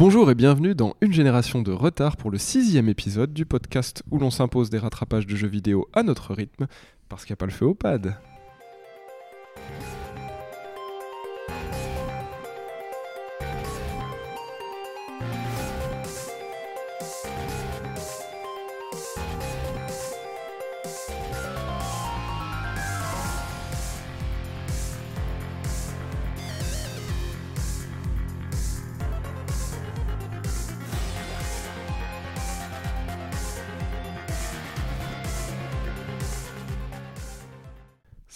Bonjour et bienvenue dans Une génération de retard pour le sixième épisode du podcast où l'on s'impose des rattrapages de jeux vidéo à notre rythme parce qu'il n'y a pas le feu au pad.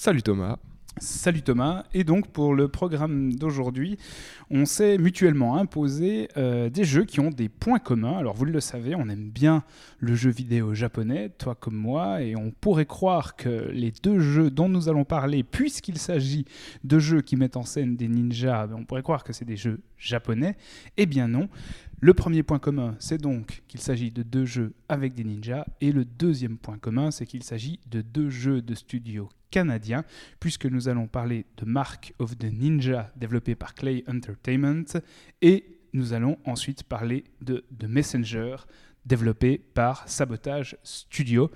Salut Thomas. Salut Thomas. Et donc pour le programme d'aujourd'hui, on s'est mutuellement imposé euh, des jeux qui ont des points communs. Alors vous le savez, on aime bien le jeu vidéo japonais, toi comme moi, et on pourrait croire que les deux jeux dont nous allons parler, puisqu'il s'agit de jeux qui mettent en scène des ninjas, ben, on pourrait croire que c'est des jeux japonais. Eh bien non. Le premier point commun, c'est donc qu'il s'agit de deux jeux avec des ninjas, et le deuxième point commun, c'est qu'il s'agit de deux jeux de studio canadiens, puisque nous allons parler de Mark of the Ninja, développé par Clay Entertainment, et nous allons ensuite parler de Messenger, développé par Sabotage Studio.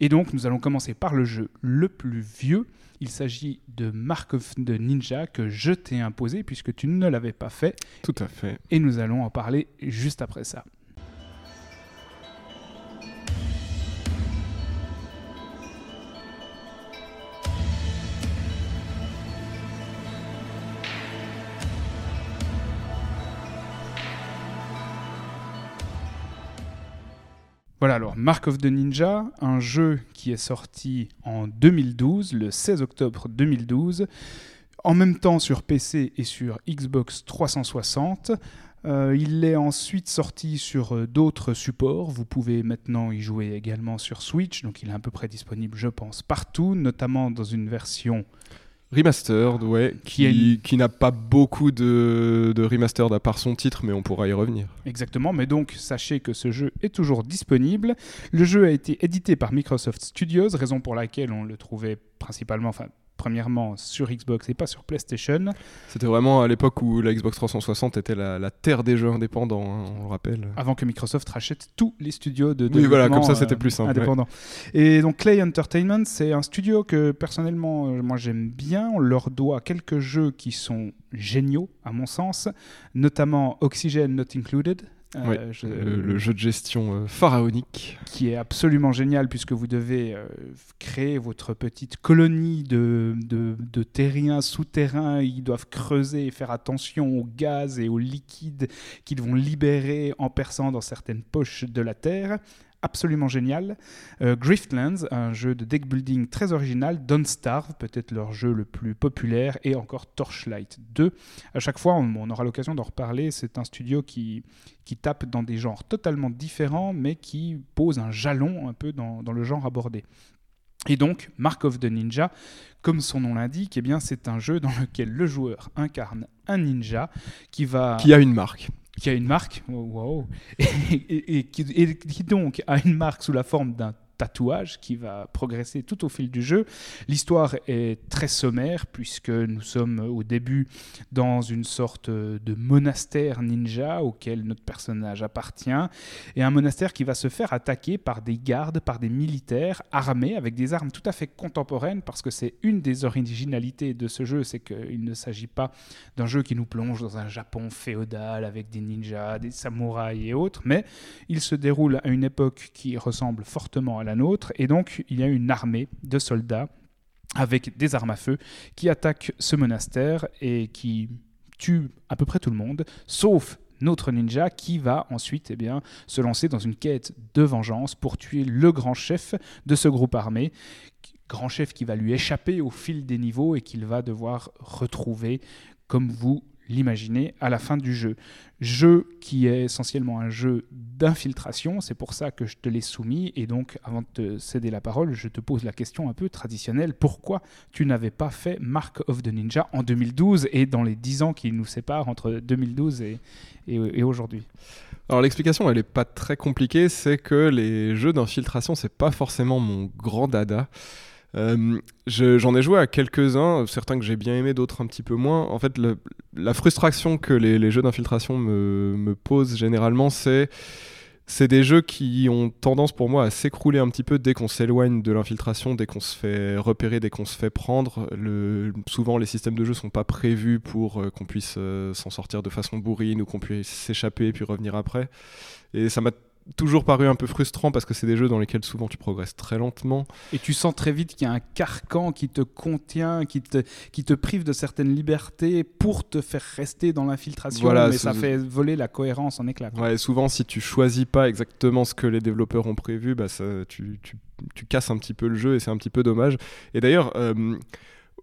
Et donc nous allons commencer par le jeu le plus vieux, il s'agit de Mark of the Ninja que je t'ai imposé puisque tu ne l'avais pas fait. Tout à fait. Et nous allons en parler juste après ça. Voilà, alors Mark of the Ninja, un jeu qui est sorti en 2012, le 16 octobre 2012, en même temps sur PC et sur Xbox 360. Euh, il est ensuite sorti sur euh, d'autres supports. Vous pouvez maintenant y jouer également sur Switch, donc il est à peu près disponible, je pense, partout, notamment dans une version Remastered, ouais, qui, qui, n'a pas beaucoup de, de remastered à part son titre, mais on pourra y revenir. Exactement, mais donc sachez que ce jeu est toujours disponible. Le jeu a été édité par Microsoft Studios, raison pour laquelle on le trouvait principalement, enfin premièrement sur Xbox et pas sur PlayStation. C'était vraiment à l'époque où la Xbox 360 était la, terre des jeux indépendants, hein, on le rappelle. Avant que Microsoft rachète tous les studios de Oui, voilà, comme ça c'était plus simple. Indépendants. Et donc Clay Entertainment, c'est un studio que personnellement, euh, moi j'aime bien. On leur doit quelques jeux qui sont géniaux, à mon sens, notamment Oxygen Not Included, euh, le, jeu de gestion euh, pharaonique. Qui est absolument génial puisque vous devez euh, créer votre petite colonie de, de, de, terriens souterrains. Ils doivent creuser et faire attention au gaz et au liquide qu'ils vont libérer en perçant dans certaines poches de la Terre absolument génial. Euh, Griftlands, un jeu de deck building très original. Don't Starve, peut-être leur jeu le plus populaire. Et encore Torchlight 2. À chaque fois, on, aura l'occasion d'en reparler. C'est un studio qui, qui tape dans des genres totalement différents, mais qui pose un jalon un peu dans, le genre abordé. Et donc, Mark of the Ninja, comme son nom l'indique, eh bien, c'est un jeu dans lequel le joueur incarne un ninja qui va... Qui a une marque qui a une marque, wow, et, qui, et, qui, donc a une marque sous la forme d'un tatouage qui va progresser tout au fil du jeu. L'histoire est très sommaire puisque nous sommes au début dans une sorte de monastère ninja auquel notre personnage appartient et un monastère qui va se faire attaquer par des gardes, par des militaires armés avec des armes tout à fait contemporaines parce que c'est une des originalités de ce jeu, c'est qu'il ne s'agit pas d'un jeu qui nous plonge dans un Japon féodal avec des ninjas, des samouraïs et autres, mais il se déroule à une époque qui ressemble fortement à la nôtre. Et donc, il y a une armée de soldats avec des armes à feu qui attaquent ce monastère et qui tuent à peu près tout le monde, sauf notre ninja qui va ensuite eh bien, se lancer dans une quête de vengeance pour tuer le grand chef de ce groupe armé, grand chef qui va lui échapper au fil des niveaux et qu'il va devoir retrouver comme vous l'imaginer à la fin du jeu. Jeu qui est essentiellement un jeu d'infiltration, c'est pour ça que je te l'ai soumis, et donc avant de te céder la parole, je te pose la question un peu traditionnelle, pourquoi tu n'avais pas fait Mark of the Ninja en 2012 et dans les 10 ans qui nous séparent entre 2012 et, aujourd'hui? Alors l'explication, elle n'est pas très compliquée, c'est que les jeux d'infiltration, c'est pas forcément mon grand dada. Euh, je- J'en ai joué à quelques-uns, certains que j'ai bien aimés, d'autres un petit peu moins. En fait, la frustration que les, jeux d'infiltration me, posent généralement, c'est c'est des jeux qui ont tendance pour moi à s'écrouler un petit peu dès qu'on s'éloigne de l'infiltration, dès qu'on se fait repérer, dès qu'on se fait prendre. Souvent, les systèmes de jeu sont pas prévus pour euh, qu'on puisse euh, s'en sortir de façon bourrine ou qu'on puisse s'échapper puis revenir après. Et ça m'a toujours paru un peu frustrant parce que c'est des jeux dans lesquels souvent tu progresses très lentement. Et tu sens très vite qu'il y a un carcan qui te contient, qui te, qui te prive de certaines libertés pour te faire rester dans l'infiltration. Voilà, mais ça fait voler la cohérence en éclat. quoi. Ouais, souvent, si tu choisis pas exactement ce que les développeurs ont prévu, bah, ça, tu, tu- tu casses un petit peu le jeu et c'est un petit peu dommage. Et d'ailleurs, euh,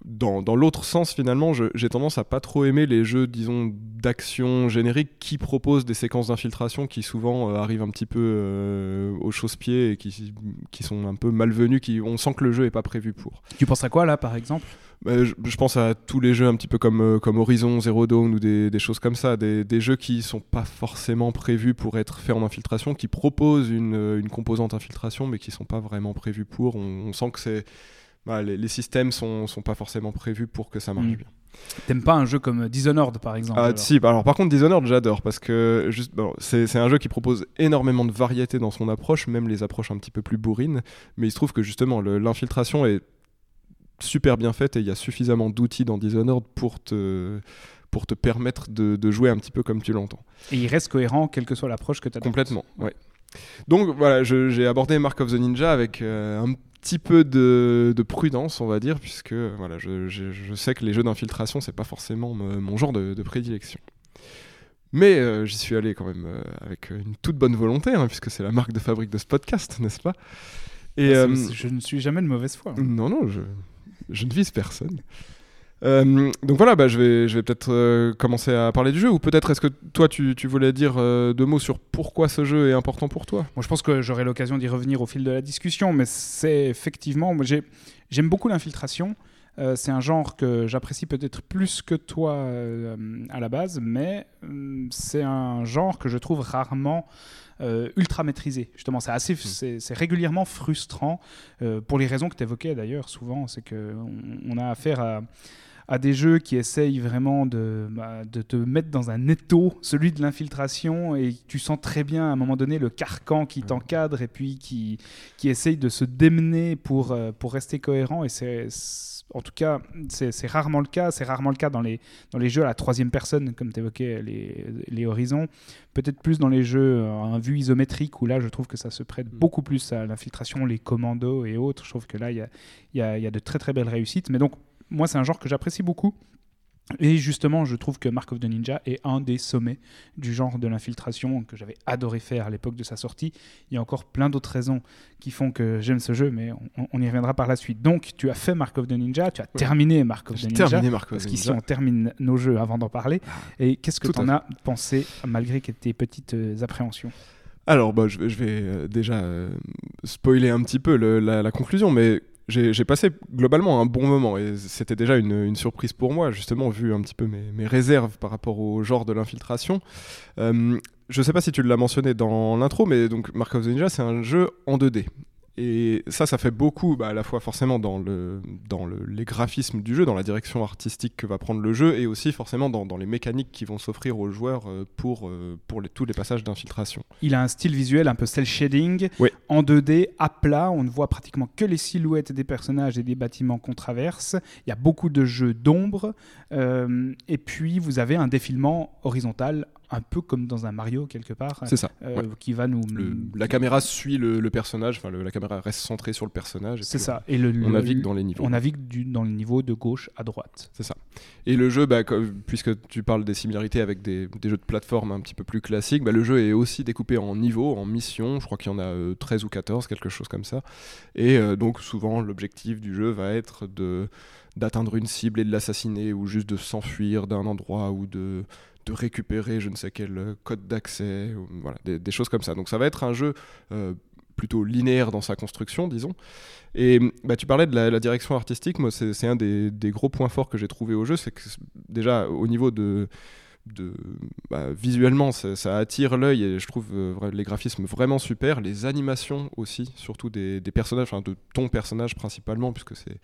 dans, dans l'autre sens, finalement, j'ai tendance à pas trop aimer les jeux, disons, d'action générique qui proposent des séquences d'infiltration qui souvent euh, arrivent un petit peu euh, au chausse-pied et qui, qui sont un peu malvenus, qui, on sent que le jeu est pas prévu pour. Tu penses à quoi là par exemple? Bah, je, je pense à tous les jeux un petit peu comme, euh, comme Horizon, Zero Dawn ou des, des choses comme ça, des, des jeux qui sont pas forcément prévus pour être faits en infiltration, qui proposent une, euh, une composante infiltration mais qui sont pas vraiment prévus pour. On, on sent que c'est bah, les, les systèmes sont, sont pas forcément prévus pour que ça marche Mm. bien. T'aimes pas un jeu comme Dishonored par exemple Ah, alors si, bah, alors par contre Dishonored j'adore parce que juste, bon, c'est un jeu qui propose énormément de variété dans son approche, même les approches un petit peu plus bourrines, mais il se trouve que justement l'infiltration est super bien faite et il y a suffisamment d'outils dans Dishonored pour te, pour te permettre de, de jouer un petit peu comme tu l'entends. Et il reste cohérent quelle que soit l'approche que tu as. Complètement, ouais. Donc voilà, j'ai abordé Mark of the Ninja avec euh, un petit peu de, de prudence, on va dire, puisque voilà, je, je- je sais que les jeux d'infiltration, c'est pas forcément me- mon genre de, de prédilection. Mais euh, j'y suis allé quand même euh, avec une toute bonne volonté, hein, puisque c'est la marque de fabrique de ce podcast, n'est-ce pas? Et euh, Je ne suis jamais de mauvaise foi. non, non, je, je ne vise personne. Euh, donc voilà, bah, je vais, je vais peut-être euh, commencer à parler du jeu, ou peut-être est-ce que toi tu, tu voulais dire euh, deux mots sur pourquoi ce jeu est important pour toi? Bon, je pense que j'aurai l'occasion d'y revenir au fil de la discussion, mais c'est effectivement, j'aime beaucoup l'infiltration. C'est un genre que j'apprécie peut-être plus que toi à la base, mais hum, c'est un genre que je trouve rarement ultra maîtrisé. Justement, c'est assez, c'est c'est régulièrement frustrant pour les raisons que tu évoquais d'ailleurs souvent. C'est que on, on a affaire à à des jeux qui essayent vraiment de, bah, de te mettre dans un étau, celui de l'infiltration, et tu sens très bien à un moment donné le carcan qui t'encadre et puis qui, qui essaye de se démener pour, euh, pour rester cohérent. Et c'est, en tout cas, c'est, rarement le cas. C'est rarement le cas dans les, dans les jeux à la troisième personne, comme tu évoquais les, les Horizons. Peut-être plus dans les jeux en vue isométrique, où là, je trouve que ça se prête Mm. beaucoup plus à l'infiltration, les commandos et autres. Je trouve que là, il y a, y a- il y a de très très belles réussites. Mais donc, moi, c'est un genre que j'apprécie beaucoup. Et justement, je trouve que Mark of the Ninja est un des sommets du genre de l'infiltration que j'avais adoré faire à l'époque de sa sortie. Il y a encore plein d'autres raisons qui font que j'aime ce jeu, mais on, on y reviendra par la suite. Donc, tu as fait Mark of the Ninja, tu as terminé Mark of the Ninja. terminé Mark of Parce the qu'ici, Ninja. on termine nos jeux avant d'en parler. Et qu'est-ce que tu en as pensé, malgré tes petites euh, appréhensions? Alors, bah, je vais, je vais euh, déjà euh, spoiler un petit peu le- la, la conclusion, mais j'ai passé globalement un bon moment et c'était déjà une, surprise pour moi, justement, vu un petit peu mes, mes réserves par rapport au genre de l'infiltration. Euh, je sais pas si tu l'as mentionné dans l'intro, mais donc Mark of the Ninja, c'est un jeu en 2D. Et ça, ça fait beaucoup, bah, à la fois forcément dans, le, dans le- les graphismes du jeu, dans la direction artistique que va prendre le jeu, et aussi forcément dans, dans les mécaniques qui vont s'offrir aux joueurs euh, pour, euh, pour les- tous les passages d'infiltration. Il a un style visuel un peu cel shading, Oui. en 2D, à plat. On ne voit pratiquement que les silhouettes des personnages et des bâtiments qu'on traverse. Il y a beaucoup de jeux d'ombre. euh, et puis, vous avez un défilement horizontal, un peu comme dans un Mario quelque part, C'est ça. euh, ouais. qui va nous. Le- la caméra suit le, le personnage, enfin la caméra reste centrée sur le personnage. C'est ça. Et le, On navigue dans les niveaux. On navigue du- dans le niveau de gauche à droite. C'est ça. Et le jeu, bah, comme- puisque tu parles des similarités avec des, des jeux de plateforme un petit peu plus classiques, bah, le jeu est aussi découpé en niveaux, en missions. Je crois qu'il y en a euh, 13 ou 14, quelque chose comme ça. Et euh, donc souvent l'objectif du jeu va être de d'atteindre une cible et de l'assassiner ou juste de s'enfuir d'un endroit ou de, de récupérer je ne sais quel euh, code d'accès, voilà, des, choses comme ça. Donc ça va être un jeu euh, plutôt linéaire dans sa construction, disons. Et bah, tu parlais de la, direction artistique, moi c'est c'est un des, des gros points forts que j'ai trouvé au jeu, c'est que déjà au niveau de de bah, visuellement ça, ça attire l'œil et je trouve euh, les graphismes vraiment super les animations aussi surtout des, des personnages enfin de ton personnage principalement puisque c'est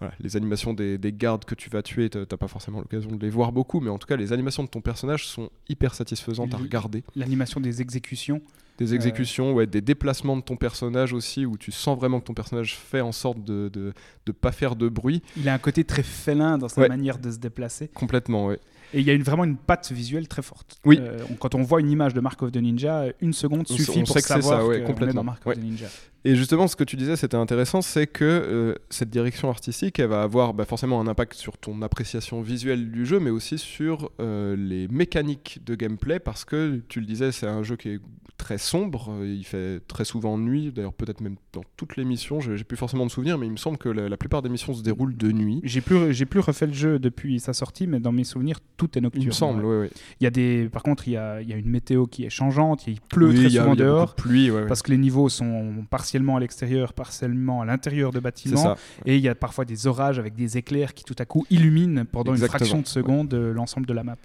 voilà, les animations des, des gardes que tu vas tuer t'as pas forcément l'occasion de les voir beaucoup mais en tout cas les animations de ton personnage sont hyper satisfaisantes à regarder L'animation des exécutions. des Euh, exécutions, ouais, des déplacements de ton personnage aussi, où tu sens vraiment que ton personnage fait en sorte de de pas faire de bruit. Il a un côté très félin dans sa Ouais. manière de se déplacer. Complètement, ouais. Et il y a une, vraiment une patte visuelle très forte. Oui. Euh, on- quand on voit une image de Mark of the Ninja, une seconde On suffit on pour savoir ça, ouais, qu'on est complètement. dans Mark Ouais. of the Ninja. Et justement, ce que tu disais, c'était intéressant, c'est que euh, cette direction artistique, elle va avoir bah, forcément un impact sur ton appréciation visuelle du jeu, mais aussi sur euh, les mécaniques de gameplay, parce que tu le disais, c'est un jeu qui est très sombre, euh, il fait très souvent nuit, d'ailleurs peut-être même dans toutes les missions, j'ai plus forcément de souvenirs, mais il me semble que la, la plupart des missions se déroulent de nuit. J'ai plus, j'ai plus refait le jeu depuis sa sortie, mais dans mes souvenirs, tout est nocturne. Il me semble, Ouais. ouais. Il y a des, par contre, il y a, il y a une météo qui est changeante, il pleut Oui, très il y a- souvent y a dehors. de pluie, ouais, ouais. Parce que les niveaux sont partiellement à l'extérieur, partiellement à l'intérieur de bâtiments. ça. Et il y a parfois des orages avec des éclairs qui tout à coup illuminent pendant Exactement, une fraction de seconde euh, l'ensemble de la map.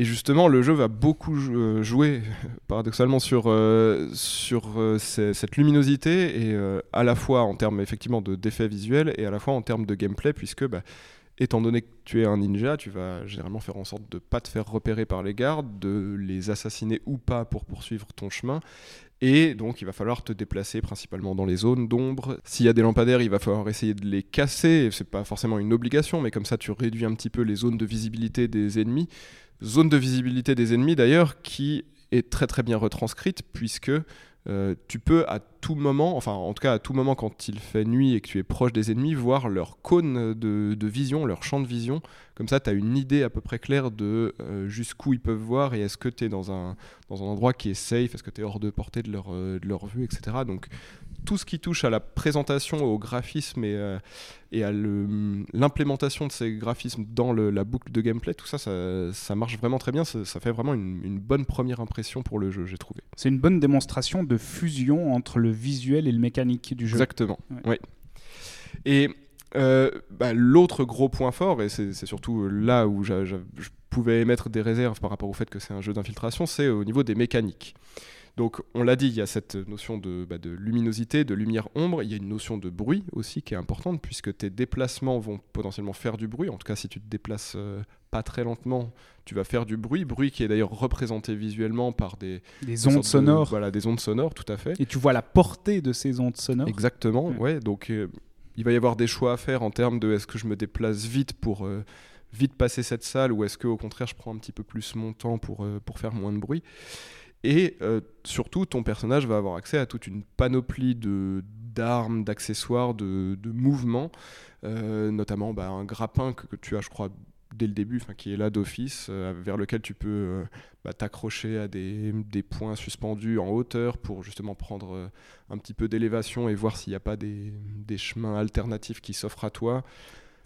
Et justement, le jeu va beaucoup euh, jouer, paradoxalement, sur, euh, sur euh, cette luminosité, et à la fois en termes effectivement de- d'effets visuels, et à la fois en termes de gameplay, puisque, bah, étant donné que tu es un ninja, tu vas généralement faire en sorte de pas te faire repérer par les gardes, de les assassiner ou pas pour poursuivre ton chemin. Et donc, il va falloir te déplacer principalement dans les zones d'ombre. S'il y a des lampadaires, il va falloir essayer de les casser. C'est pas forcément une obligation, mais comme ça, tu réduis un petit peu les zones de visibilité des ennemis. Zone de visibilité des ennemis, d'ailleurs, qui est très très bien retranscrite, puisque euh, tu peux à tout moment, enfin en tout cas à tout moment quand il fait nuit et que tu es proche des ennemis, voir leur cône de, vision, leur champ de vision. Comme ça, tu as une idée à peu près claire de euh, jusqu'où ils peuvent voir et est-ce que tu es dans un, dans un endroit qui est safe, est-ce que tu es hors de portée de leur, euh, de leur vue, etc. Donc tout ce qui touche à la présentation, au graphisme et, euh, et à l'implémentation de ces graphismes dans le- la boucle de gameplay, tout ça, ça, ça marche vraiment très bien. Ça, ça fait vraiment une, une bonne première impression pour le jeu, j'ai trouvé. C'est une bonne démonstration de fusion entre le visuel et le mécanique du jeu. Exactement. Ouais. Et euh, bah, l'autre gros point fort, et c'est surtout là où je pouvais émettre des réserves par rapport au fait que c'est un jeu d'infiltration, c'est au niveau des mécaniques. Donc, on l'a dit, il y a cette notion de, bah, de luminosité, de lumière-ombre. Il y a une notion de bruit aussi qui est importante, puisque tes déplacements vont potentiellement faire du bruit. En tout cas, si tu te déplaces euh, pas très lentement, tu vas faire du bruit. Bruit qui est d'ailleurs représenté visuellement par des, Des des ondes de- sonores. voilà, des ondes sonores, tout à fait. Et tu vois la portée de ces ondes sonores. Exactement, Ouais. ouais. Donc euh, il va y avoir des choix à faire en termes de est-ce que je me déplace vite pour euh, vite passer cette salle ou est-ce que au contraire je prends un petit peu plus mon temps pour, euh, pour faire moins de bruit. Et euh, surtout, ton personnage va avoir accès à toute une panoplie d'armes, d'accessoires, de, de mouvements, euh, notamment bah, un grappin que, tu as, je crois, dès le début, qui est là d'office, euh, vers lequel tu peux bah, t'accrocher à des, points suspendus en hauteur pour justement prendre un petit peu d'élévation et voir s'il n'y a pas des chemins alternatifs qui s'offrent à toi.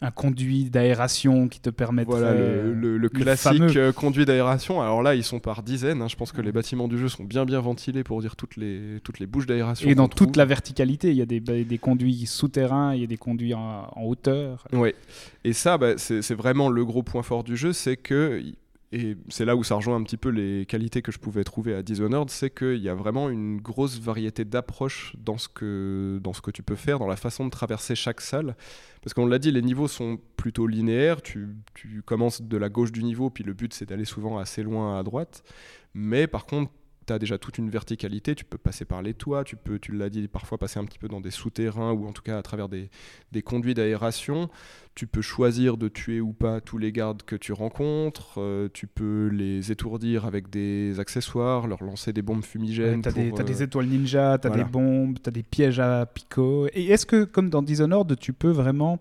Un conduit d'aération qui te permettrait. Voilà le, le- le classique fameux- euh, conduit d'aération. Alors là, ils sont par dizaines. hein. Je pense que les bâtiments du jeu sont bien bien ventilés pour dire toutes les, toutes les bouches d'aération. Et dans toute la verticalité, il y a des, des conduits souterrains, il y a des conduits en, en hauteur. Ouais. Et ça, bah, c'est vraiment le gros point fort du jeu, c'est que et c'est là où ça rejoint un petit peu les qualités que je pouvais trouver à Dishonored, c'est qu'il y a vraiment une grosse variété d'approches dans, ce que- dans ce que tu peux faire, dans la façon de traverser chaque salle. Parce qu'on l'a dit, les niveaux sont plutôt linéaires, tu, tu commences de la gauche du niveau, puis le but c'est d'aller souvent assez loin à droite. Mais par contre, tu as déjà toute une verticalité, tu peux passer par les toits, tu peux, tu l'as dit, parfois passer un petit peu dans des souterrains ou en tout cas à travers des, des conduits d'aération. Tu peux choisir de tuer ou pas tous les gardes que tu rencontres. euh, tu peux les étourdir avec des accessoires, leur lancer des bombes fumigènes. tu as, des, t'as euh, des étoiles ninja, tu as voilà. des bombes, tu as des pièges à picot. Et est-ce que, comme dans Dishonored, tu peux vraiment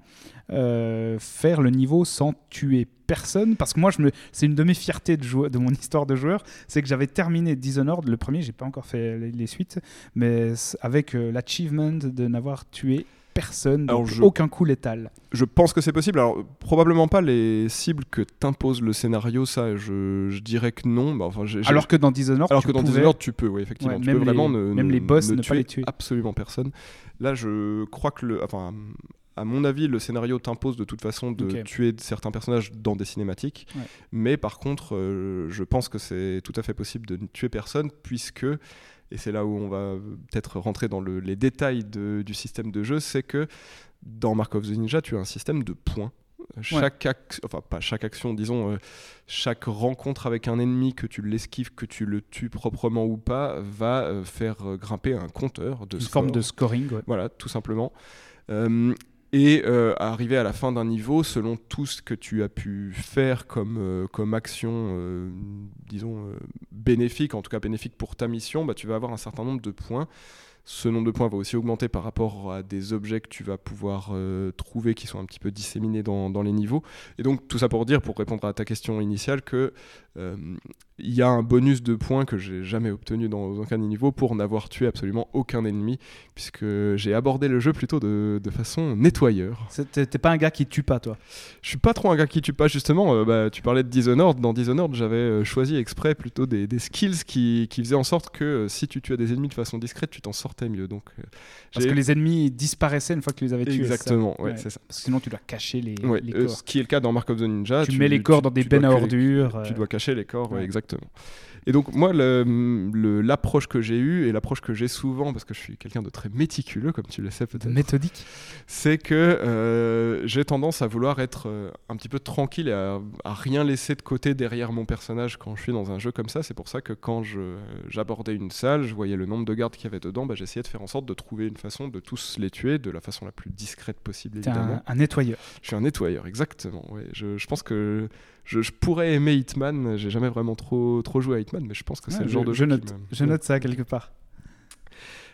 euh, faire le niveau sans tuer personne? Parce que moi, je me... c'est une de mes fiertés de, joueur- de mon histoire de joueur, c'est que j'avais terminé Dishonored, le premier, j'ai pas encore fait les, les suites, mais avec euh, l'achievement de n'avoir tué personne, Alors, donc je- aucun coup létal. Je pense que c'est possible. Alors, probablement pas les cibles que t'impose le scénario, ça, je, je dirais que non. Bah, enfin, Alors que dans Dishonored, Alors tu que dans pouvais- Dishonored, tu peux, oui, effectivement. Ouais, tu même peux vraiment les- ne, même ne- les boss, ne pas tuer les tuer. absolument personne. Là, je crois que le, enfin, à mon avis, le scénario t'impose de toute façon de tuer certains personnages dans des cinématiques. Ouais. Mais par contre, euh, je pense que c'est tout à fait possible de ne tuer personne, puisque, et c'est là où on va peut-être rentrer dans le- les détails de- du système de jeu, c'est que dans Mark of the Ninja, tu as un système de points. Chaque ac- enfin pas chaque action, disons, euh, chaque rencontre avec un ennemi, que tu l'esquives, que tu le tues proprement ou pas, va euh, faire euh, grimper un compteur de Une score. forme de scoring. ouais. Voilà, tout simplement. Euh, et euh, arriver à la fin d'un niveau, selon tout ce que tu as pu faire comme, euh, comme action, euh, disons, euh, bénéfique, en tout cas bénéfique pour ta mission, bah, tu vas avoir un certain nombre de points. Ce nombre de points va aussi augmenter par rapport à des objets que tu vas pouvoir trouver qui sont un petit peu disséminés dans, dans les niveaux. Et donc tout ça pour dire, pour répondre à ta question initiale, que il y a un bonus de points que j'ai jamais obtenu dans aucun des niveaux pour n'avoir tué absolument aucun ennemi, puisque j'ai abordé le jeu plutôt de, de façon nettoyeur. T'es pas un gars qui tue pas, toi. Je suis pas trop un gars qui tue pas justement. euh, bah, tu parlais de Dishonored. Dans Dishonored, j'avais euh, choisi exprès plutôt des, des skills qui, qui faisaient en sorte que euh, si tu tuais des ennemis de façon discrète, tu t'en sortais mieux. Donc Parce que les ennemis disparaissaient une fois que tu les avais tués. exactement, ouais, Ouais. c'est ça. Parce que sinon, tu dois cacher les, Ouais, les corps. ce qui est le cas dans Mark of the Ninja. tu, mets les corps dans des tu bennes à ordures. Tu euh, dois cacher les corps, ouais. Exactement. Et donc moi, l'approche que j'ai eue et l'approche que j'ai souvent, parce que je suis quelqu'un de très méticuleux, comme tu le sais peut-être, méthodique. c'est que euh, j'ai tendance à vouloir être euh, un petit peu tranquille et à, à rien laisser de côté derrière mon personnage quand je suis dans un jeu comme ça. C'est pour ça que quand j'abordais une salle, je voyais le nombre de gardes qu'il y avait dedans, bah, j'essayais de faire en sorte de trouver une façon de tous les tuer de la façon la plus discrète possible, évidemment. un, un nettoyeur. Je suis un nettoyeur, exactement. ouais. Je, je pense que je, je pourrais aimer Hitman. J'ai jamais vraiment trop, trop joué à Hitman, mais je pense que c'est Ouais, le je, genre de je jeu qui note, me- je note ça quelque part.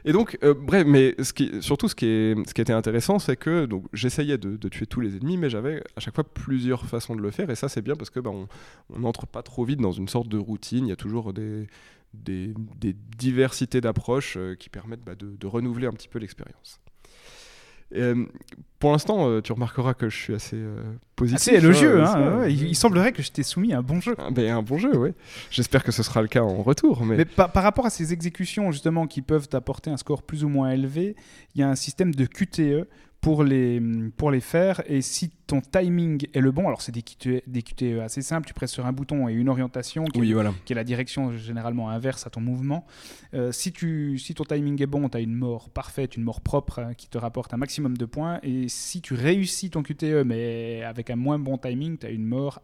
et donc, euh, bref, mais ce qui, surtout ce qui, est, ce qui était intéressant, c'est que donc j'essayais de, de tuer tous les ennemis, mais j'avais à chaque fois plusieurs façons de le faire, et ça c'est bien parce que bah, on on n'entre pas trop vite dans une sorte de routine. Il y a toujours des, des, des diversités d'approches euh, qui permettent bah, de, de renouveler un petit peu l'expérience. Euh, pour l'instant, euh, tu remarqueras que je suis assez euh, positif. Assez élogieux. Hein, ouais, il, il semblerait que je t'ai soumis à un bon jeu. Ah, ben, un bon jeu, oui. J'espère que ce sera le cas en retour. Mais, Mais par, par rapport à ces exécutions justement qui peuvent t'apporter un score plus ou moins élevé, il y a un système de QTE pour les, pour les faire. Et si ton timing est le bon, alors c'est des QTE, des QTE assez simples, tu presses sur un bouton et une orientation qui, oui, est, voilà. qui est la direction généralement inverse à ton mouvement. Euh, si, tu, si ton timing est bon, tu as une mort parfaite, une mort propre hein, qui te rapporte un maximum de points. Et si tu réussis ton QTE mais avec un moins bon timing, tu as une mort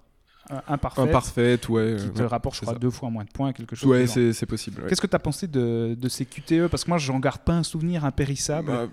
euh, imparfaite. Imparfaite, ouais. qui euh, te ouais, rapporte, je crois, ça. deux fois moins de points, quelque chose. Ouais, c'est possible. ouais. Qu'est-ce que tu as pensé de, de ces QTE Parce que moi, j'en garde pas un souvenir impérissable. Bah,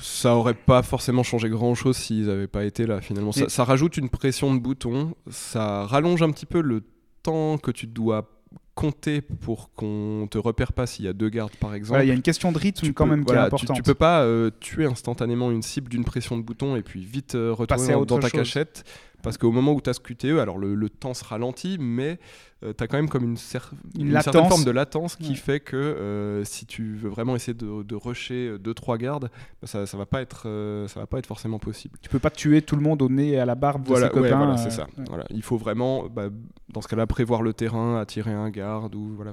ça aurait pas forcément changé grand chose s'ils n'avaient pas été là finalement. Ça, rajoute une pression de bouton, ça rallonge un petit peu le temps que tu dois compter pour qu'on te repère pas s'il y a deux gardes par exemple. Voilà, il y a une question de rythme Tu quand peux- même qui est voilà, tu- importante. Tu, peux pas euh, tuer instantanément une cible d'une pression de bouton et puis vite euh, retourner dans, ta chose. cachette. Parce qu'au moment où tu as ce QTE, alors le, le temps se ralentit, mais tu as quand même comme une, cer- Une certaine forme de latence qui Ouais. fait que euh, si tu veux vraiment essayer de, de rusher 2-3 gardes, bah, ça, ça va pas être euh, ça va pas être forcément possible. Tu peux pas tuer tout le monde au nez et à la barbe Voilà, de ses ouais, copains. voilà, euh, c'est ça. ouais. Voilà, il faut vraiment, bah, dans ce cas-là, prévoir le terrain, attirer un garde ou voilà,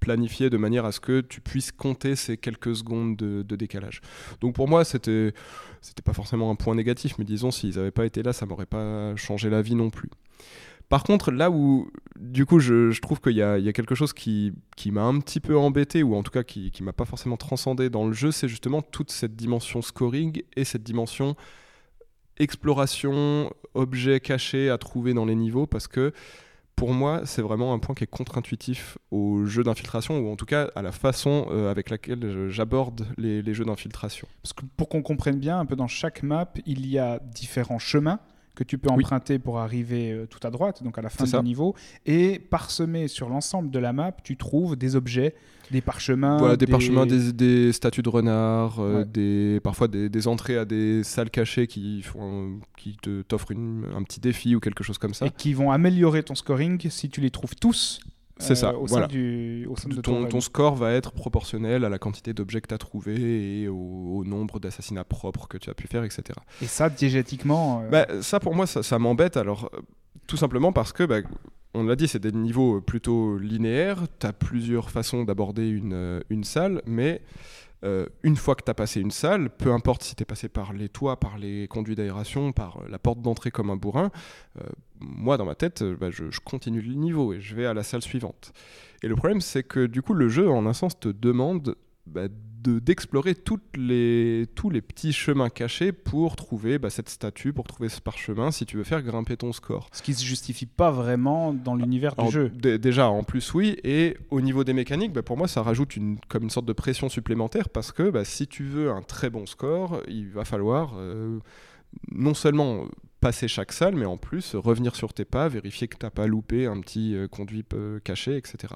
planifier de manière à ce que tu puisses compter ces quelques secondes de, décalage. Donc pour moi, c'était c'était pas forcément un point négatif, mais disons s'ils n'avaient pas été là, ça m'aurait pas changé la vie non plus. Par contre, là où, du coup, je, trouve qu'il y, a- quelque chose qui, qui m'a un petit peu embêté, ou en tout cas qui, qui m'a pas forcément transcendé dans le jeu, c'est justement toute cette dimension scoring et cette dimension exploration, objets cachés à trouver dans les niveaux, parce que pour moi, c'est vraiment un point qui est contre-intuitif au jeu d'infiltration, ou en tout cas à la façon euh, avec laquelle je- j'aborde les, les jeux d'infiltration. Parce que pour qu'on comprenne bien, un peu dans chaque map, il y a différents chemins que tu peux Oui. emprunter pour arriver euh, tout à droite, donc à la fin du niveau. Et parsemé sur l'ensemble de la map, tu trouves des objets, des parchemins. Voilà, des, parchemins, des, des statues de renards, euh, des, parfois des, des entrées à des salles cachées qui, font, qui te, t'offrent un petit défi ou quelque chose comme ça. Et qui vont améliorer ton scoring si tu les trouves tous. C'est ça, au, voilà. sein du, au sein de ton, Ton, run. ton score va être proportionnel à la quantité d'objets que tu as trouvés et au, au nombre d'assassinats propres que tu as pu faire, etc. Et ça, diégétiquement. euh, Bah, ça, pour moi, ça, ça m'embête. Alors, euh, tout simplement parce que, bah, on l'a dit, c'est des niveaux euh, plutôt linéaires. Tu as plusieurs façons d'aborder une, euh, une salle, mais euh, une fois que tu as passé une salle, peu importe si tu es passé par les toits, par les conduits d'aération, par la porte d'entrée comme un bourrin, moi dans ma tête, bah, je, continue le niveau et je vais à la salle suivante. Et le problème, c'est que du coup, le jeu, en un sens, te demande bah, d'explorer les, tous les petits chemins cachés pour trouver bah, cette statue, pour trouver ce parchemin, si tu veux faire grimper ton score. Ce qui ne se justifie pas vraiment dans l'univers du jeu. Déjà, en plus, oui. Et au niveau des mécaniques, bah, pour moi, ça rajoute une, comme une sorte de pression supplémentaire parce que bah, si tu veux un très bon score, il va falloir euh, non seulement passer chaque salle, mais en plus revenir sur tes pas, vérifier que tu n'as pas loupé un petit euh, conduit euh, caché, etc.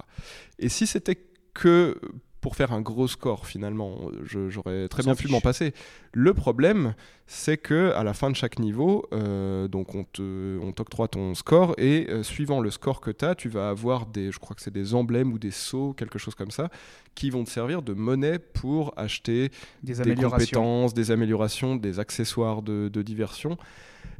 Et si c'était que pour faire un gros score finalement. J'aurais très bien pu m'en passer. Le problème, c'est que à la fin de chaque niveau, euh, donc on t'octroie ton score et euh, suivant le score que tu as, tu vas avoir des, je crois que c'est des emblèmes ou des sceaux, quelque chose comme ça, qui vont te servir de monnaie pour acheter des, compétences, des améliorations, des accessoires de, diversion.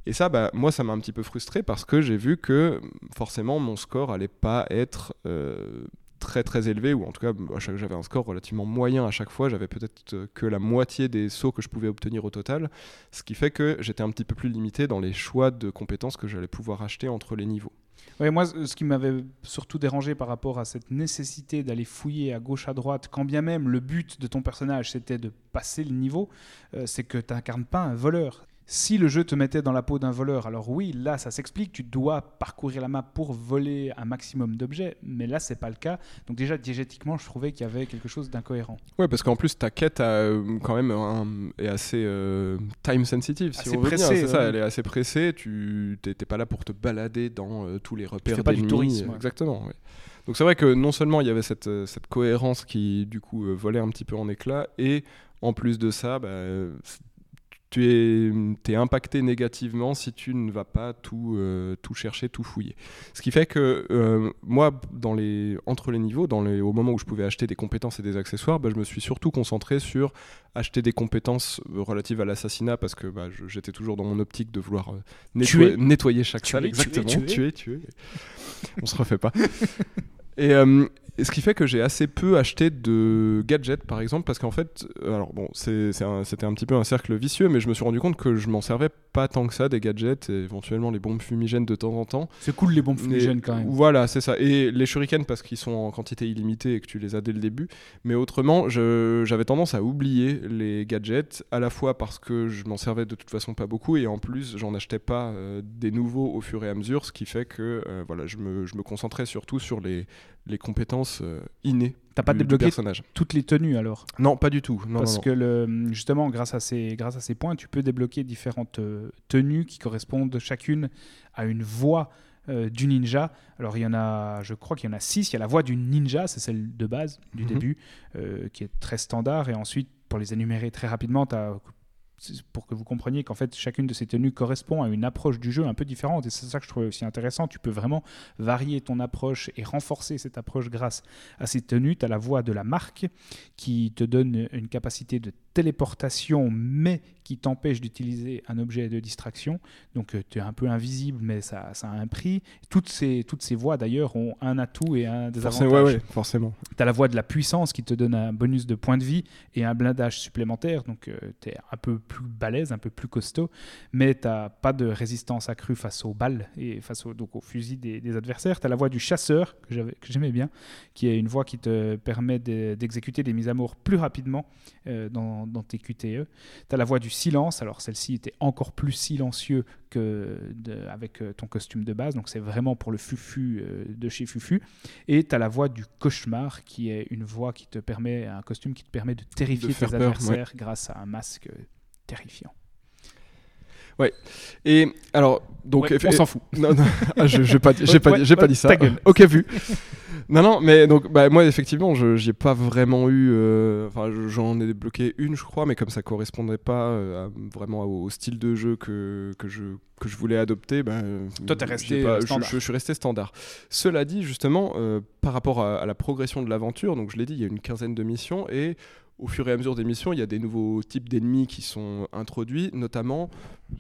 Et ça, bah, moi, ça m'a un petit peu frustré parce que j'ai vu que forcément mon score allait pas être euh, très très élevé, ou en tout cas j'avais un score relativement moyen à chaque fois, j'avais peut-être euh, que la moitié des sauts que je pouvais obtenir au total, ce qui fait que j'étais un petit peu plus limité dans les choix de compétences que j'allais pouvoir acheter entre les niveaux. Moi, ce qui m'avait surtout dérangé par rapport à cette nécessité d'aller fouiller à gauche, à droite, quand bien même le but de ton personnage c'était de passer le niveau, euh, c'est que tu n'incarnes pas un voleur. Si le jeu te mettait dans la peau d'un voleur, alors oui, là ça s'explique, tu dois parcourir la map pour voler un maximum d'objets, mais là c'est pas le cas. Donc déjà diégétiquement, je trouvais qu'il y avait quelque chose d'incohérent. Ouais, parce qu'en plus ta quête a, euh, quand même est assez euh, time sensitive, si on veut pressée, c'est ça, elle est assez pressée. Tu n'es pas là pour te balader dans euh, tous les repères. Tu pas du tourisme. Exactement. Donc c'est vrai que non seulement il y avait cette, cette cohérence qui du coup volait un petit peu en éclat, et en plus de ça, bah, tu es, es, impacté négativement si tu ne vas pas tout, euh, tout chercher, tout fouiller. Ce qui fait que euh, moi, dans les, entre les niveaux, dans les, au moment où je pouvais acheter des compétences et des accessoires, bah, je me suis surtout concentré sur acheter des compétences relatives à l'assassinat parce que bah, j'étais toujours dans mon optique de vouloir euh, nettoyer, nettoyer, chaque salle. Exactement, tuer, tuer. tuer. On se refait pas. Et, ce qui fait que j'ai assez peu acheté de gadgets, par exemple, parce qu'en fait, euh, alors bon, c'était un, petit peu un cercle vicieux, mais je me suis rendu compte que je m'en servais pas tant que ça des gadgets, et éventuellement les bombes fumigènes de temps en temps. C'est cool les bombes fumigènes quand même. Voilà, c'est ça. Et les shurikens parce qu'ils sont en quantité illimitée et que tu les as dès le début. Mais autrement, j'avais tendance à oublier les gadgets, à la fois parce que je m'en servais de toute façon pas beaucoup, et en plus, j'en achetais pas euh, des nouveaux au fur et à mesure, ce qui fait que euh, voilà, je me, je me concentrais surtout sur les les compétences euh, innées. T'as pas débloqué toutes les tenues alors Non, pas du tout. Non, Parce que le, justement, grâce à, ces, grâce à ces points, tu peux débloquer différentes euh, tenues qui correspondent chacune à une voix euh, du ninja. Alors il y en a, je crois qu'il y en a six. Il y a la voix du ninja, c'est celle de base du mhm. début, qui est très standard. Et ensuite, pour les énumérer très rapidement, tu as pour que vous compreniez qu'en fait chacune de ces tenues correspond à une approche du jeu un peu différente. Et c'est ça que je trouvais aussi intéressant. Tu peux vraiment varier ton approche et renforcer cette approche grâce à ces tenues. Tu as la voix de la marque qui te donne une capacité de téléportation mais qui t'empêche d'utiliser un objet de distraction. Donc euh, tu es un peu invisible, mais ça, ça, a un prix. Toutes ces, toutes ces voies d'ailleurs ont un atout et un désavantage. Ouais, ouais, forcément. Tu as la voie de la puissance qui te donne un bonus de points de vie et un blindage supplémentaire. Donc euh, tu es un peu plus balèze, un peu plus costaud, mais tu n'as pas de résistance accrue face aux balles et face au, donc aux fusils des, adversaires. Tu as la voie du chasseur, que j'aimais bien, qui est une voie qui te permet d'exécuter des mises à mort plus rapidement euh, dans, dans, tes QTE. Tu as la voie du silence. Alors celle-ci était encore plus silencieux que avec euh, ton costume de base. Donc c'est vraiment pour le fufu euh, de chez Fufu. Et tu as la voix du cauchemar qui est une voix qui te permet, un costume qui te permet de terrifier tes adversaires grâce à un masque terrifiant. Ouais. Et alors, donc. on s'en fout. Non, non. Ah, je n'ai pas, pas, pas dit ça. Ok, vu. Non, non, mais donc, bah, moi, effectivement, je n'y ai pas vraiment eu. Euh, enfin, j'en ai débloqué une, je crois, mais comme ça correspondait pas euh, vraiment au, style de jeu que, que, je, que je voulais adopter, bah, toi, es resté standard. Je, suis resté standard. Cela dit, justement, euh, par rapport à, la progression de l'aventure, donc je l'ai dit, il y a une quinzaine de missions et au fur et à mesure des missions, il y a des nouveaux types d'ennemis qui sont introduits, notamment,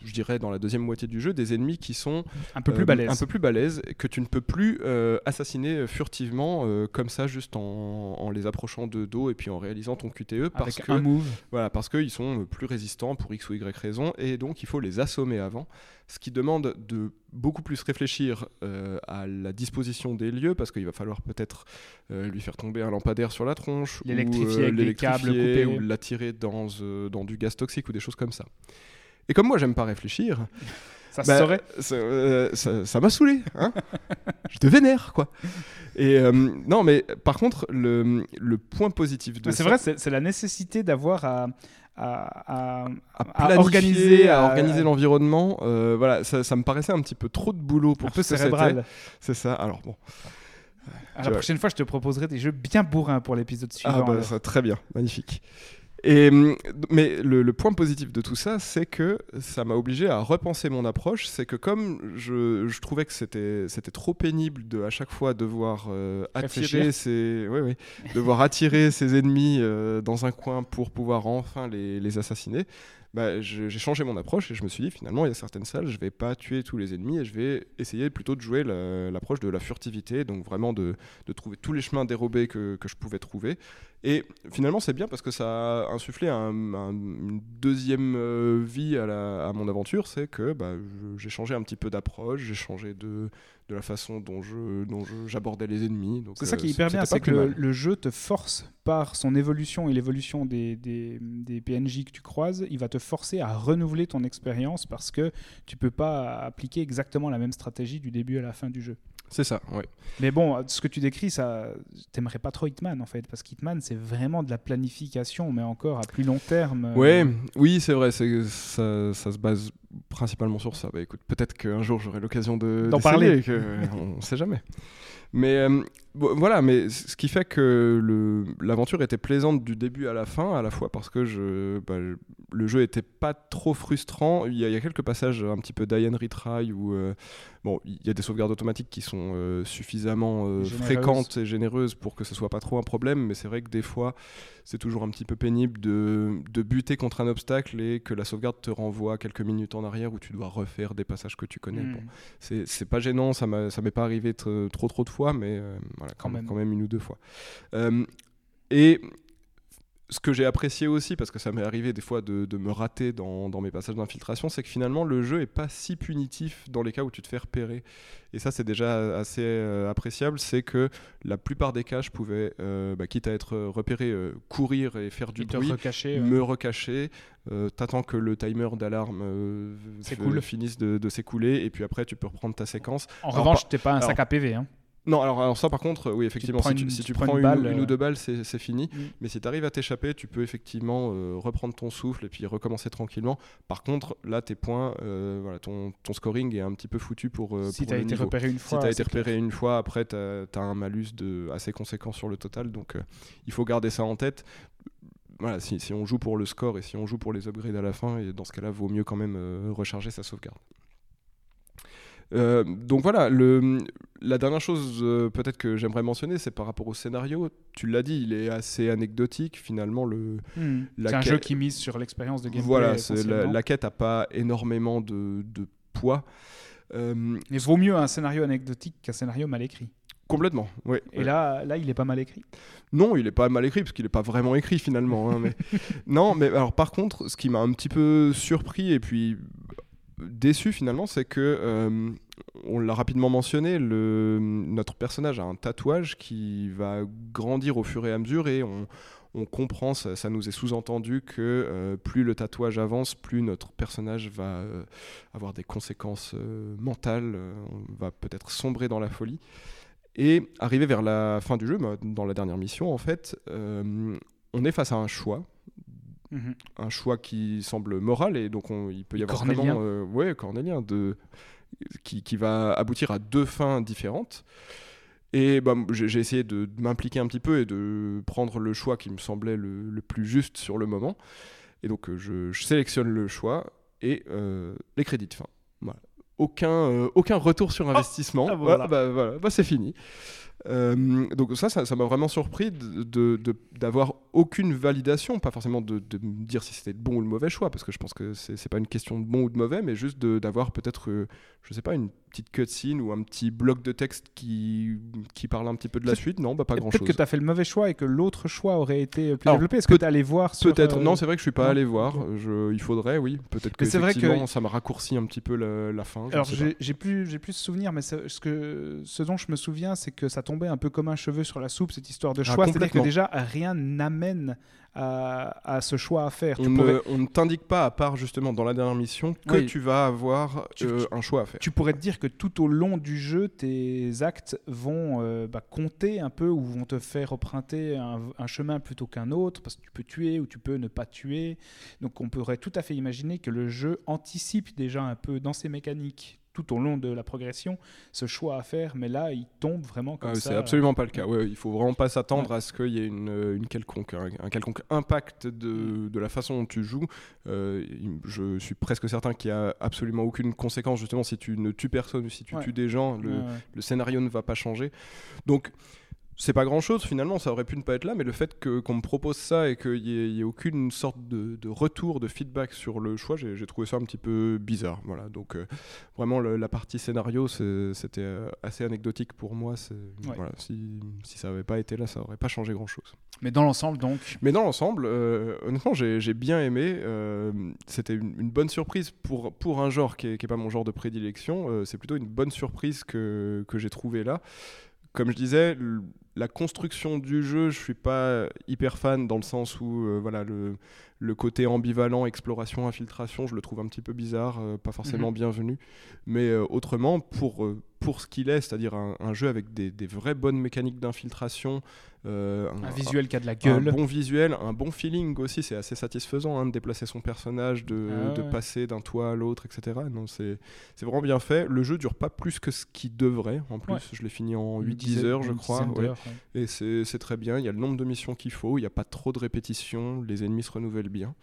je dirais dans la deuxième moitié du jeu, des ennemis qui sont un peu plus balèzes, un peu plus balèzes, que tu ne peux plus assassiner furtivement comme ça, juste en, les approchant de dos et puis en réalisant ton QTE, parce Avec un move. Voilà, parce qu'ils sont plus résistants pour x ou y raison, et donc il faut les assommer avant ce qui demande de beaucoup plus réfléchir euh, à la disposition des lieux, parce qu'il va falloir peut-être euh, lui faire tomber un lampadaire sur la tronche, ou l'électrifier avec des câbles coupés, ou l'attirer dans, euh, dans du gaz toxique ou des choses comme ça. Et comme moi, j'aime pas réfléchir. Ça bah, saurait Ça m'a saoulé. Hein je te vénère, quoi. Et non, mais par contre, le, le point positif de C'est vrai, c'est la nécessité d'avoir à, à, organiser, à organiser l'environnement. Euh, voilà, ça, me paraissait un petit peu trop de boulot pour un peu cérébral. C'est ça. Alors bon. la prochaine fois, je te proposerai des jeux bien bourrins pour l'épisode ah, suivant. Ah bah, très bien, magnifique. Et, mais le, point positif de tout ça, c'est que ça m'a obligé à repenser mon approche. C'est que comme je, je trouvais que c'était, c'était trop pénible de à chaque fois devoir euh, attirer ses, oui, oui, devoir attirer ses ennemis euh, dans un coin pour pouvoir enfin les, les assassiner, bah, j'ai changé mon approche et je me suis dit finalement il y a certaines salles je vais pas tuer tous les ennemis et je vais essayer plutôt de jouer l'approche de la furtivité donc vraiment de, de, trouver tous les chemins dérobés que, que je pouvais trouver et finalement c'est bien parce que ça a insufflé un, une deuxième euh, vie à, la, à, mon aventure c'est que bah, j'ai changé un petit peu d'approche j'ai changé de, de la façon dont je dont j'abordais les ennemis. C'est ça qui est hyper bien, c'est que le, jeu te force par son évolution et l'évolution des, des, des, PNJ que tu croises, il va te forcer à renouveler ton expérience parce que tu peux pas appliquer exactement la même stratégie du début à la fin du jeu. C'est ça, oui. Mais bon, ce que tu décris, ça, t'aimerais pas trop Hitman en fait, parce qu'Hitman c'est vraiment de la planification, mais encore à plus long terme. Ouais, oui, c'est vrai, ça, ça se base principalement sur ça. Bah, écoute, peut-être qu'un jour j'aurai l'occasion de d'en parler. Que, on ne sait jamais. Mais euh, voilà, mais ce qui fait que l'aventure était plaisante du début à la fin, à la fois parce que je, bah, le jeu était pas trop frustrant. Il y, a, quelques passages un petit peu d'Ian Retry où euh, bon, il y a des sauvegardes automatiques qui sont euh, suffisamment fréquentes et généreuses pour que ce soit pas trop un problème, mais c'est vrai que des fois c'est toujours un petit peu pénible de, de, buter contre un obstacle et que la sauvegarde te renvoie quelques minutes en arrière où tu dois refaire des passages que tu connais. Bon, hmm. c'est pas gênant, ça m'est pas arrivé trop trop de fois, mais euh, voilà, quand, même. quand même une ou deux fois. Euh, et ce que j'ai apprécié aussi, parce que ça m'est arrivé des fois de, me rater dans, mes passages d'infiltration, c'est que finalement le jeu est pas si punitif dans les cas où tu te fais repérer. Et ça, c'est déjà assez euh, appréciable. C'est que la plupart des cas, je pouvais, euh, bah, quitte à être repéré, euh, courir et faire du bruit, me recacher. T'attends que le timer d'alarme finisse de, s'écouler, et puis après, tu peux reprendre ta séquence. En revanche, t'es pas un sac à PV. Hein. Non, alors, alors, ça par contre, oui, effectivement, si, tu, prends, une, ou deux balles, c'est fini. Mm. Mais si tu arrives à t'échapper, tu peux effectivement euh, reprendre ton souffle et puis recommencer tranquillement. Par contre, là, tes points, euh, voilà, ton, ton, scoring est un petit peu foutu pour. Euh, si tu as été repéré une fois. Si tu as été repéré une fois, après, tu as, un malus de, assez conséquent sur le total. Donc, il faut garder ça en tête. Voilà, si, si, on joue pour le score et si on joue pour les upgrades à la fin, et dans ce cas-là, vaut mieux quand même recharger sa sauvegarde. Euh, donc voilà, le, la dernière chose euh, peut-être que j'aimerais mentionner, c'est par rapport au scénario. Tu l'as dit, il est assez anecdotique finalement. Le, hmm. C'est un jeu qui mise sur l'expérience de gameplay. Voilà, la, la, quête n'a pas énormément de, de poids. Euh, Mais vaut mieux un scénario anecdotique qu'un scénario mal écrit. Complètement, oui. Et Là, là, il est pas mal écrit. Non, il est pas mal écrit parce qu'il est pas vraiment écrit finalement. Hein, mais... non, mais alors par contre, ce qui m'a un petit peu surpris et puis déçu finalement, c'est que, euh, on l'a rapidement mentionné, notre personnage a un tatouage qui va grandir au fur et à mesure et on, comprend, ça, nous est sous-entendu que euh, plus le tatouage avance, plus notre personnage va euh, avoir des conséquences mentales, on va peut-être sombrer dans la folie. Et arrivé vers la fin du jeu, bah, dans la dernière mission en fait, on est face à un choix Mhm. Un choix qui semble moral et donc il peut y avoir vraiment, euh, ouais, cornélien, de, qui, qui, va aboutir à deux fins différentes. Et bah, j'ai essayé de, m'impliquer un petit peu et de prendre le choix qui me semblait le, plus juste sur le moment. Et donc euh, je, sélectionne le choix et euh, les crédits de fin. Aucun, aucun retour sur ah, investissement. Ah, voilà. bah, voilà. Bah, c'est fini. Euh, donc ça, ça m'a vraiment surpris d'avoir de, de, aucune validation, pas forcément de, me dire si c'était le bon ou le mauvais choix, parce que je pense que c'est pas une question de bon ou de mauvais, mais juste d'avoir peut-être, euh, je sais pas, une petite cutscene ou un petit bloc de texte qui, qui parle un petit peu de la suite. Non, bah, pas grand-chose. Peut-être que tu as fait le mauvais choix et que l'autre choix aurait été plus développé. Est-ce que tu allé voir Peut-être. Non, c'est vrai que je suis pas allé voir. Je, il faudrait, oui. Peut-être que, vrai que ça m'a raccourci un petit peu la, fin. Alors j'ai plus, plus souvenir, mais ce, que, ce dont je me souviens, c'est que ça un peu comme un cheveu sur la soupe, cette histoire de ah, choix. C'est-à-dire que déjà, rien n'amène à, ce choix à faire. On, ne, t'indique pas, à part justement dans la dernière mission, que tu vas avoir euh, un choix à faire. Tu pourrais te dire que tout au long du jeu, tes actes vont euh, bah, compter un peu ou vont te faire emprunter un, un chemin plutôt qu'un autre, parce que tu peux tuer ou tu peux ne pas tuer. Donc on pourrait tout à fait imaginer que le jeu anticipe déjà un peu dans ses mécaniques tout au long de la progression ce choix à faire, mais là, il tombe vraiment comme ah, ça. C'est absolument pas le cas. Ouais, il faut vraiment pas s'attendre à ce qu'il y ait une, euh, une quelconque, un, quelconque impact de, mm. de, la façon dont tu joues. Euh, je suis presque certain qu'il n'y a absolument aucune conséquence, justement, si tu ne tues personne ou si tu tues des gens, le, le, scénario ne va pas changer. Donc, c'est pas grand chose finalement, ça aurait pu ne pas être là, mais le fait qu'on me propose ça et qu'il n'y ait, aucune sorte de, retour, de feedback sur le choix, j'ai trouvé ça un petit peu bizarre. Voilà, donc euh, vraiment la partie scénario, c'était euh, assez anecdotique pour moi. Voilà, si, si, ça n'avait pas été là, ça aurait pas changé grand chose. Mais dans l'ensemble, donc? Mais dans l'ensemble, euh, honnêtement, j'ai bien aimé. c'était une, bonne surprise pour, pour un genre qui n'est pas mon genre de prédilection. c'est plutôt une bonne surprise que, que j'ai trouvé là comme je disais, la construction du jeu, je suis pas hyper fan dans le sens où euh, voilà le, le, côté ambivalent, exploration, infiltration, je le trouve un petit peu bizarre, euh, pas forcément mhm. bienvenu. Mais euh, autrement, pour, pour ce qu'il est, c'est-à-dire un, jeu avec des, des, vraies bonnes mécaniques d'infiltration, un, visuel qui a de la gueule, un bon visuel, un bon feeling aussi, c'est assez satisfaisant hein, de déplacer son personnage, de, ah de passer d'un toit à l'autre, etc. Non, c'est vraiment bien fait. Le jeu dure pas plus que ce qu'il devrait. En plus, je l'ai fini en 8-10 heures, je crois. Et c'est très bien. Il y a le nombre de missions qu'il faut. Il n'y a pas trop de répétitions. Les ennemis se renouvellent bien.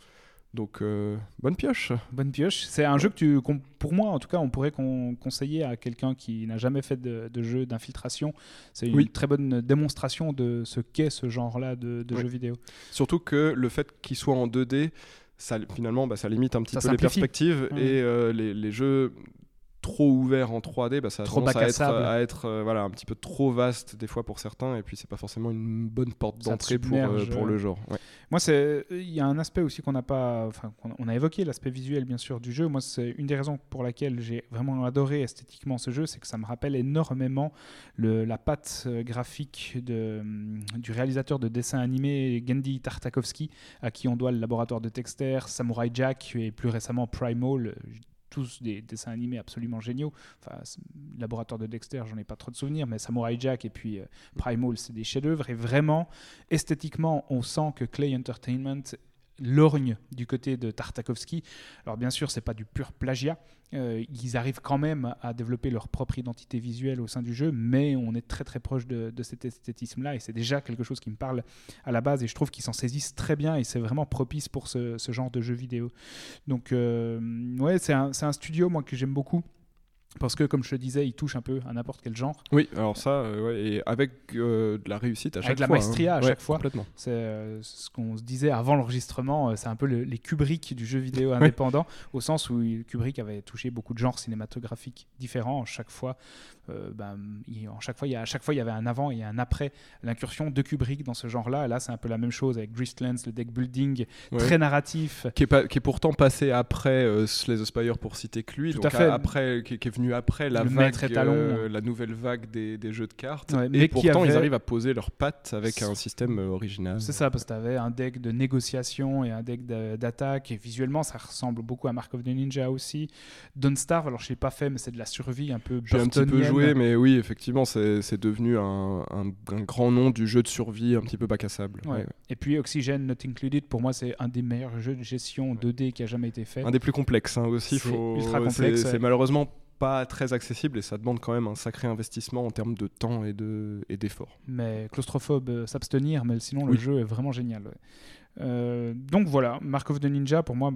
Donc, euh, bonne pioche. Bonne pioche. C'est un jeu que tu, pour moi, en tout cas, on pourrait conseiller à quelqu'un qui n'a jamais fait de, jeu d'infiltration. C'est une très bonne démonstration de ce qu'est ce genre-là de, jeu vidéo. Surtout que le fait qu'il soit en 2D, ça, finalement, bah, ça limite un petit peu les perspectives et euh, les, les, jeux trop ouvert en 3D, bah, ça a trop tendance à être, à être euh, voilà, un petit peu trop vaste des fois pour certains, et puis c'est pas forcément une bonne porte d'entrée pour, euh, pour le genre. Moi, c'est il y a un aspect aussi qu'on n'a pas, enfin, on a évoqué l'aspect visuel bien sûr du jeu. Moi, c'est une des raisons pour laquelle j'ai vraiment adoré esthétiquement ce jeu, c'est que ça me rappelle énormément la patte euh, graphique de, du réalisateur de dessins animés Gandhi Tartakovsky, à qui on doit le laboratoire de Texter, Samurai Jack et plus récemment Primal tous des dessins animés absolument géniaux. Enfin, Laboratoire de Dexter, j'en ai pas trop de souvenirs, mais Samurai Jack et puis euh, Primal, c'est des chefs-d'œuvre. Et vraiment, esthétiquement, on sent que Clay Entertainment lorgne du côté de Tartakovsky. Alors bien sûr, c'est pas du pur plagiat. Euh, ils arrivent quand même à développer leur propre identité visuelle au sein du jeu, mais on est très très proche de, cet esthétisme-là et c'est déjà quelque chose qui me parle à la base et je trouve qu'ils s'en saisissent très bien et c'est vraiment propice pour ce, genre de jeu vidéo. Donc euh, ouais, c'est un, un, studio moi que j'aime beaucoup. Parce que, comme je te disais, il touche un peu à n'importe quel genre. Oui, alors ça, euh, ouais, et avec euh, de la réussite à chaque fois. Avec la maestria à chaque fois. Complètement. C'est euh, ce qu'on se disait avant l'enregistrement, c'est un peu les Kubrick du jeu vidéo indépendant, au sens où Kubrick avait touché beaucoup de genres cinématographiques différents. Chaque fois, ben, il, en chaque fois, il y a, à chaque fois, il y avait un avant et un après l'incursion de Kubrick dans ce genre-là. Là, c'est un peu la même chose avec Gristlands, le deck building très narratif. Qui est, pas, qui est pourtant passé après Slay the Spire pour citer que lui. Tout donc à fait. Après, qui, qui est venu après la, vague, euh, la nouvelle vague des, des jeux de cartes. et pourtant, ils arrivent à poser leurs pattes avec un système euh, original. C'est ça, parce que tu avais un deck de négociation et un deck d'attaque. Et visuellement, ça ressemble beaucoup à Mark of the Ninja aussi. Don't Starve, alors je ne l'ai pas fait, mais c'est de la survie un peu J'ai un petit peu joué, mais oui, effectivement, c'est devenu un, un, grand nom du jeu de survie un petit peu bac à sable. Et puis Oxygen Not Included, pour moi, c'est un des meilleurs jeux de gestion 2D qui a jamais été fait. Un des plus complexes hein, aussi. C'est ultra complexe. C'est malheureusement pas très accessible et ça demande quand même un sacré investissement en termes de temps et de et. Mais claustrophobe, euh, s'abstenir, mais sinon le jeu est vraiment génial. Euh, donc voilà, Mark of the Ninja, pour moi,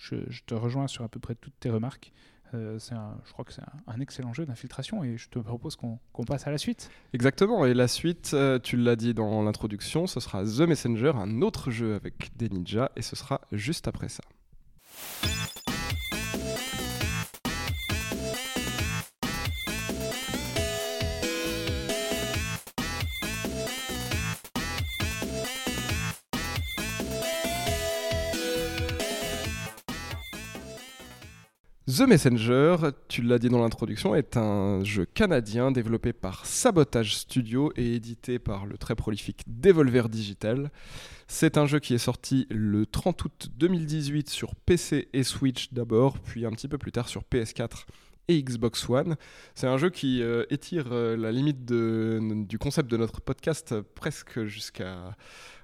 je, te rejoins sur à peu près toutes tes remarques. Euh, un- je crois que c'est un, un excellent jeu d'infiltration et je te propose qu'on qu'on passe à la suite. Exactement, et la suite, euh, tu l'as dit dans l'introduction, ce sera The Messenger, un autre jeu avec des ninjas, et ce sera juste après ça. The Messenger, tu l'as dit dans l'introduction, est un jeu canadien développé par Sabotage Studio et édité par le très prolifique Devolver Digital. C'est un jeu qui est sorti le 30 août 2018 sur PC et Switch d'abord, puis un petit peu plus tard sur PS4 et Xbox One. C'est un jeu qui euh, étire euh, la limite du concept de notre podcast presque jusqu'à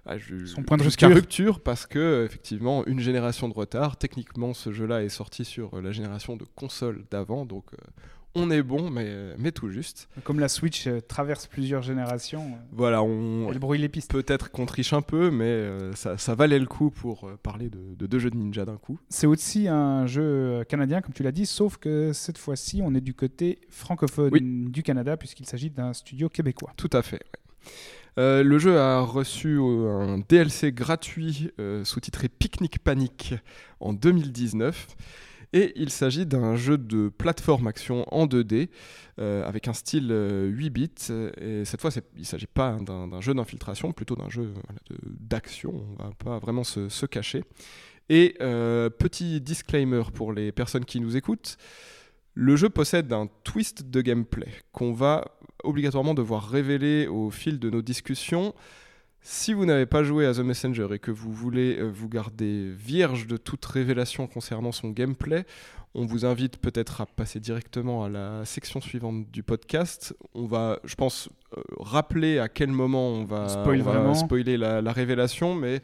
ah, Son point de rupture. rupture parce que effectivement une génération de retard. Techniquement, ce jeu-là est sorti sur euh, la génération de consoles d'avant, donc euh, on est bon, mais, euh, mais tout juste. Comme la Switch euh, traverse plusieurs générations, Voilà, on elle brouille les pistes. peut-être qu'on triche un peu, mais euh, ça, ça valait le coup pour parler de, de deux jeux de ninja d'un coup. C'est aussi un jeu canadien, comme tu l'as dit, sauf que cette fois-ci, on est du côté francophone Oui. du Canada, puisqu'il s'agit d'un studio québécois. Tout à fait. ouais. Euh, le jeu a reçu euh, un DLC gratuit euh, sous-titré Picnic Panic en 2019. Et il s'agit d'un jeu de plateforme action en 2D euh, avec un style euh, 8 bits. Et cette fois, il ne s'agit pas d'un jeu d'infiltration, plutôt d'un jeu d'action. On va pas vraiment se, cacher. Et petit disclaimer pour les personnes qui nous écoutent. Le jeu possède un twist de gameplay qu'on va obligatoirement devoir révéler au fil de nos discussions. Si vous n'avez pas joué à The Messenger et que vous voulez euh, vous garder vierge de toute révélation concernant son gameplay, on vous invite peut-être à passer directement à la section suivante du podcast. On va, je pense, euh, rappeler à quel moment on va, on spoiler la, la révélation, mais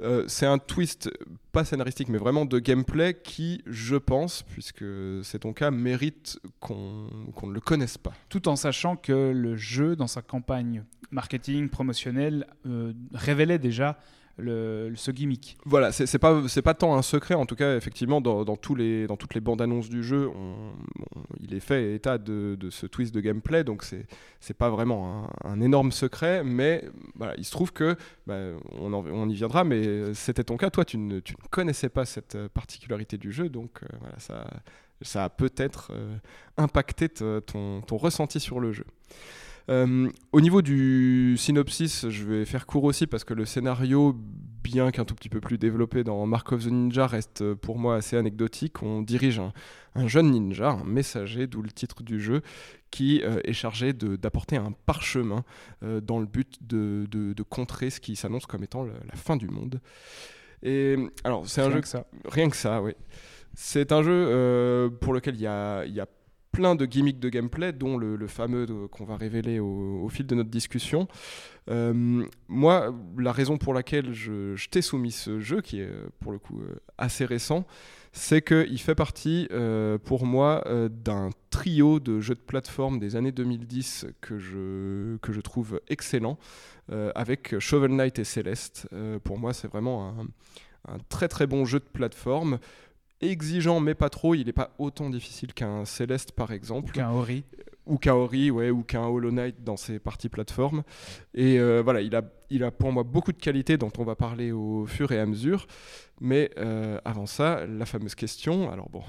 euh, c'est un twist pas scénaristique, mais vraiment de gameplay qui, je pense, puisque c'est ton cas, mérite qu'on ne le connaisse pas. Tout en sachant que le jeu, dans sa campagne marketing, promotionnelle, euh, révélait déjà ce gimmick. Voilà, c'est pas c'est pas tant un secret en tout cas effectivement dans, tous les dans toutes les bandes annonces du jeu, il est fait état de, ce twist de gameplay donc c'est c'est pas vraiment un, énorme secret mais il se trouve que bah, on, y viendra mais c'était ton cas toi tu ne, tu ne connaissais pas cette particularité du jeu donc euh, ça ça a peut-être euh, impacté ton, ton ressenti sur le jeu. Euh, au niveau du synopsis, je vais faire court aussi parce que le scénario, bien qu'un tout petit peu plus développé dans Mark of the Ninja, reste euh, pour moi assez anecdotique. On dirige un, un jeune ninja, un messager, d'où le titre du jeu, qui euh, est chargé d'apporter un parchemin euh, dans le but de, de- de contrer ce qui s'annonce comme étant la fin du monde. Et alors, c'est un jeu que ça. Rien que ça, oui. C'est un jeu euh, pour lequel il y a, il y a plein de gimmicks de gameplay, dont le, fameux de- qu'on va révéler au, fil de notre discussion. Euh, moi, la raison pour laquelle je, t'ai soumis ce jeu, qui est euh, pour le coup euh, assez récent, c'est qu'il fait partie, euh, pour moi, euh, d'un trio de jeux de plateforme des années 2010 que je, que je trouve excellent, euh, avec Shovel Knight et Celeste. Euh, pour moi, c'est vraiment un très très bon jeu de plateforme exigeant mais pas trop. Il n'est pas autant difficile qu'un Celeste par exemple. Qu'un Ori. ou qu'un Ori ouais, ou qu'un Hollow Knight dans ses parties plateformes. Et euh, voilà il a, il a pour moi beaucoup de qualités dont on va parler au fur et à mesure mais euh, avant ça la fameuse question alors bon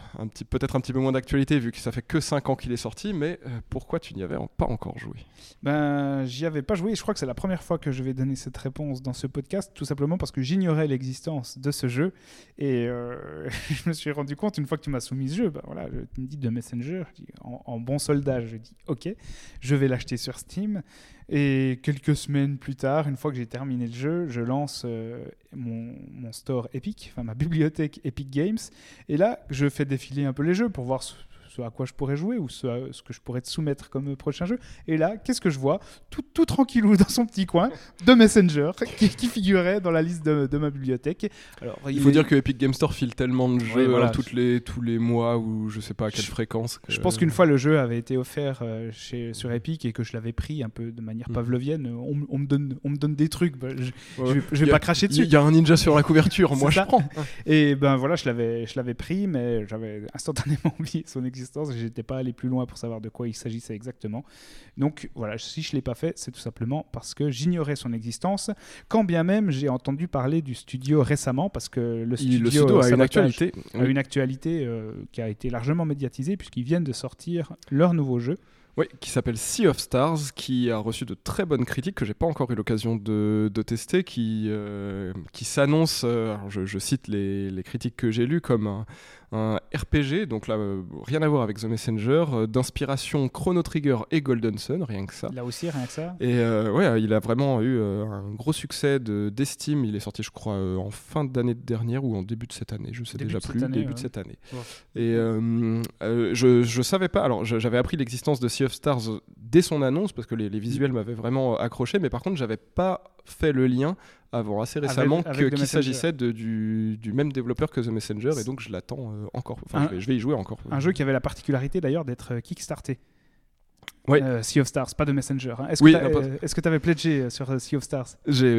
peut-être un petit peu moins d'actualité vu que ça fait que 5 ans qu'il est sorti mais euh, pourquoi tu n'y avais pas encore joué? Ben, j'y avais pas joué. Je crois que c'est la première fois que je vais donner cette réponse dans ce podcast, tout simplement parce que j'ignorais l'existence de ce jeu. Et euh, je me suis rendu compte, une fois que tu m'as soumis ce jeu, ben voilà, tu me dis de Messenger, en bon soldat, je dis OK, je vais l'acheter sur Steam. Et quelques semaines plus tard, une fois que j'ai terminé le jeu, je lance euh, mon, mon store Epic, enfin ma bibliothèque Epic Games. Et là, je fais défiler un peu les jeux pour voir ce, à quoi je pourrais jouer ou ce, à- ce que je pourrais te soumettre comme prochain jeu. Et là, qu'est-ce que je vois? Tout, tout tranquillou dans son petit coin de Messenger qui, qui figurait dans la liste de, de ma bibliothèque. Alors, Il faut est- dire que Epic Game Store file tellement de jeux voilà. hein, les, tous les mois ou je sais pas à quelle Je- fréquence. que- Je pense qu'une fois le jeu avait été offert euh, chez, sur Epic et que je l'avais pris un peu de manière Mhm. pavlovienne, on, me donne, on me donne des trucs, bah, je, Ouais. je vais, Il a- pas cracher Il dessus. y a un ninja sur la couverture, moi C'est je ça. prends. Et ben voilà, je l'avais pris, mais j'avais instantanément oublié son existence et j'étais pas allé plus loin pour savoir de quoi il s'agissait exactement. Donc voilà, si je l'ai pas fait, c'est tout simplement parce que j'ignorais son existence, quand bien même j'ai entendu parler du studio récemment, parce que le Il- studio, le a une actualité. a une actualité euh, qui a été largement médiatisée puisqu'ils viennent de sortir leur nouveau jeu. Oui, qui s'appelle Sea of Stars, qui a reçu de très bonnes critiques que j'ai pas encore eu l'occasion de, de tester, qui, euh, qui s'annonce, euh, je, je cite les, les critiques que j'ai lues, comme un, un RPG, donc là, euh, rien à voir avec The Messenger, d'inspiration Chrono Trigger et Golden Sun, rien que ça. Là aussi, rien que ça. Et ouais, il a vraiment eu un gros succès de- d'estime. Il est sorti, je crois, en fin d'année dernière ou en début de cette année. Je sais Début déjà plus. année, début ouais. de cette année. Ouais. Et je, je savais pas. Alors, j'avais appris l'existence de Sea of Stars dès son annonce parce que les, les visuels m'avaient vraiment accroché. Mais par contre, j'avais pas fait le lien avant assez récemment qu'il s'agissait du, du même développeur que The Messenger. Et donc, je l'attends euh, encore. Enfin, Un- je, vais, je vais y jouer encore. Un jeu qui avait la particularité d'ailleurs d'être euh, kickstarté. Ouais. Euh, sea of Stars, pas de Messenger. hein. Est-ce Oui, que pas- tu avais pledgé euh, sur euh, Sea of Stars?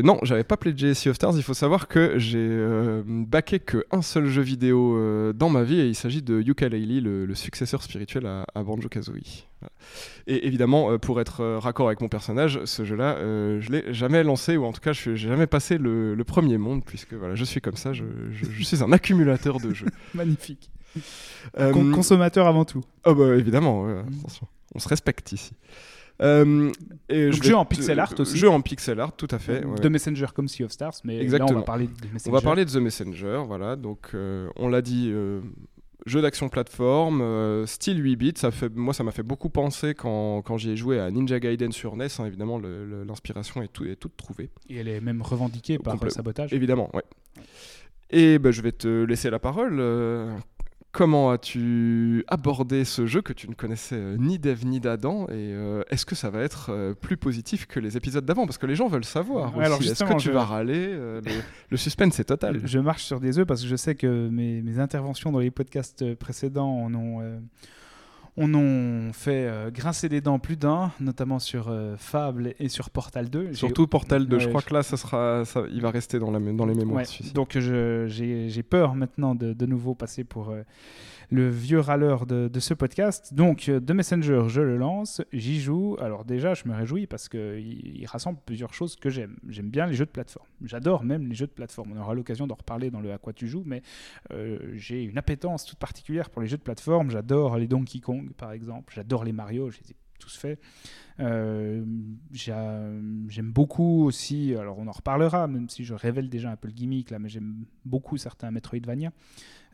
Non, j'avais pas pledgé Sea of Stars. Il faut savoir que j'ai euh, backé que un seul jeu vidéo euh, dans ma vie et il s'agit de Yooka-Laylee, le, le successeur spirituel à, à Banjo-Kazooie. Voilà. Et évidemment, pour être raccord avec mon personnage, ce jeu-là, je l'ai jamais lancé ou en tout cas, je n'ai jamais passé le, le premier monde puisque voilà, je suis comme ça. Je, je- je suis un accumulateur de jeux. Magnifique. Con- consommateur avant tout. oh bah évidemment, ouais, Mm. attention. On se respecte ici. Euh, et Donc, je jeu en pixel art aussi. Jeu en pixel art, tout à fait. ouais, ouais. Messenger comme Sea of Stars, mais là on Exactement. va parler de Messenger. On va parler de The Messenger, voilà. Donc, euh, on l'a dit, euh, jeu d'action plateforme, euh, style 8 bits. Ça fait, moi, ça m'a fait beaucoup penser quand, quand j'y ai joué à Ninja Gaiden sur NES. hein, évidemment, le- le- l'inspiration est, tout, est toute trouvée. Et elle est même revendiquée par euh, Sabotage. Évidemment, ouais. Et ben, je vais te laisser la parole. Comment as-tu abordé ce jeu que tu ne connaissais euh, ni d'Eve ni d'Adam Et euh, est-ce que ça va être euh, plus positif que les épisodes d'avant? Parce que les gens veulent savoir. Ouais, aussi. Est-ce que tu je- vas râler Euh, le, le suspense est total? Je marche sur des œufs parce que je sais que mes, mes interventions dans les podcasts précédents en ont, euh, en fait euh, grincer des dents plus d'un, notamment sur euh, Fable et sur Portal 2. J'ai- Surtout Portal 2, je crois je- que là, ça sera, ça, il va rester dans, la, mé- dans les mémoires. Ouais, donc j'ai peur maintenant de, de nouveau passer pour euh, le vieux râleur de, de ce podcast. Donc euh, The Messenger, je le lance, j'y joue. Alors déjà, je me réjouis parce qu'il il rassemble plusieurs choses que j'aime. J'aime bien les jeux de plateforme. J'adore même les jeux de plateforme. On aura l'occasion d'en reparler dans le À quoi tu joues, mais euh, j'ai une appétence toute particulière pour les jeux de plateforme. J'adore les Donkey Kong, par exemple. J'adore les Mario, je les ai tous faits. Euh, j'a- j'aime beaucoup aussi, alors on en reparlera, même si je révèle déjà un peu le gimmick là, mais j'aime beaucoup certains Metroidvania, euh,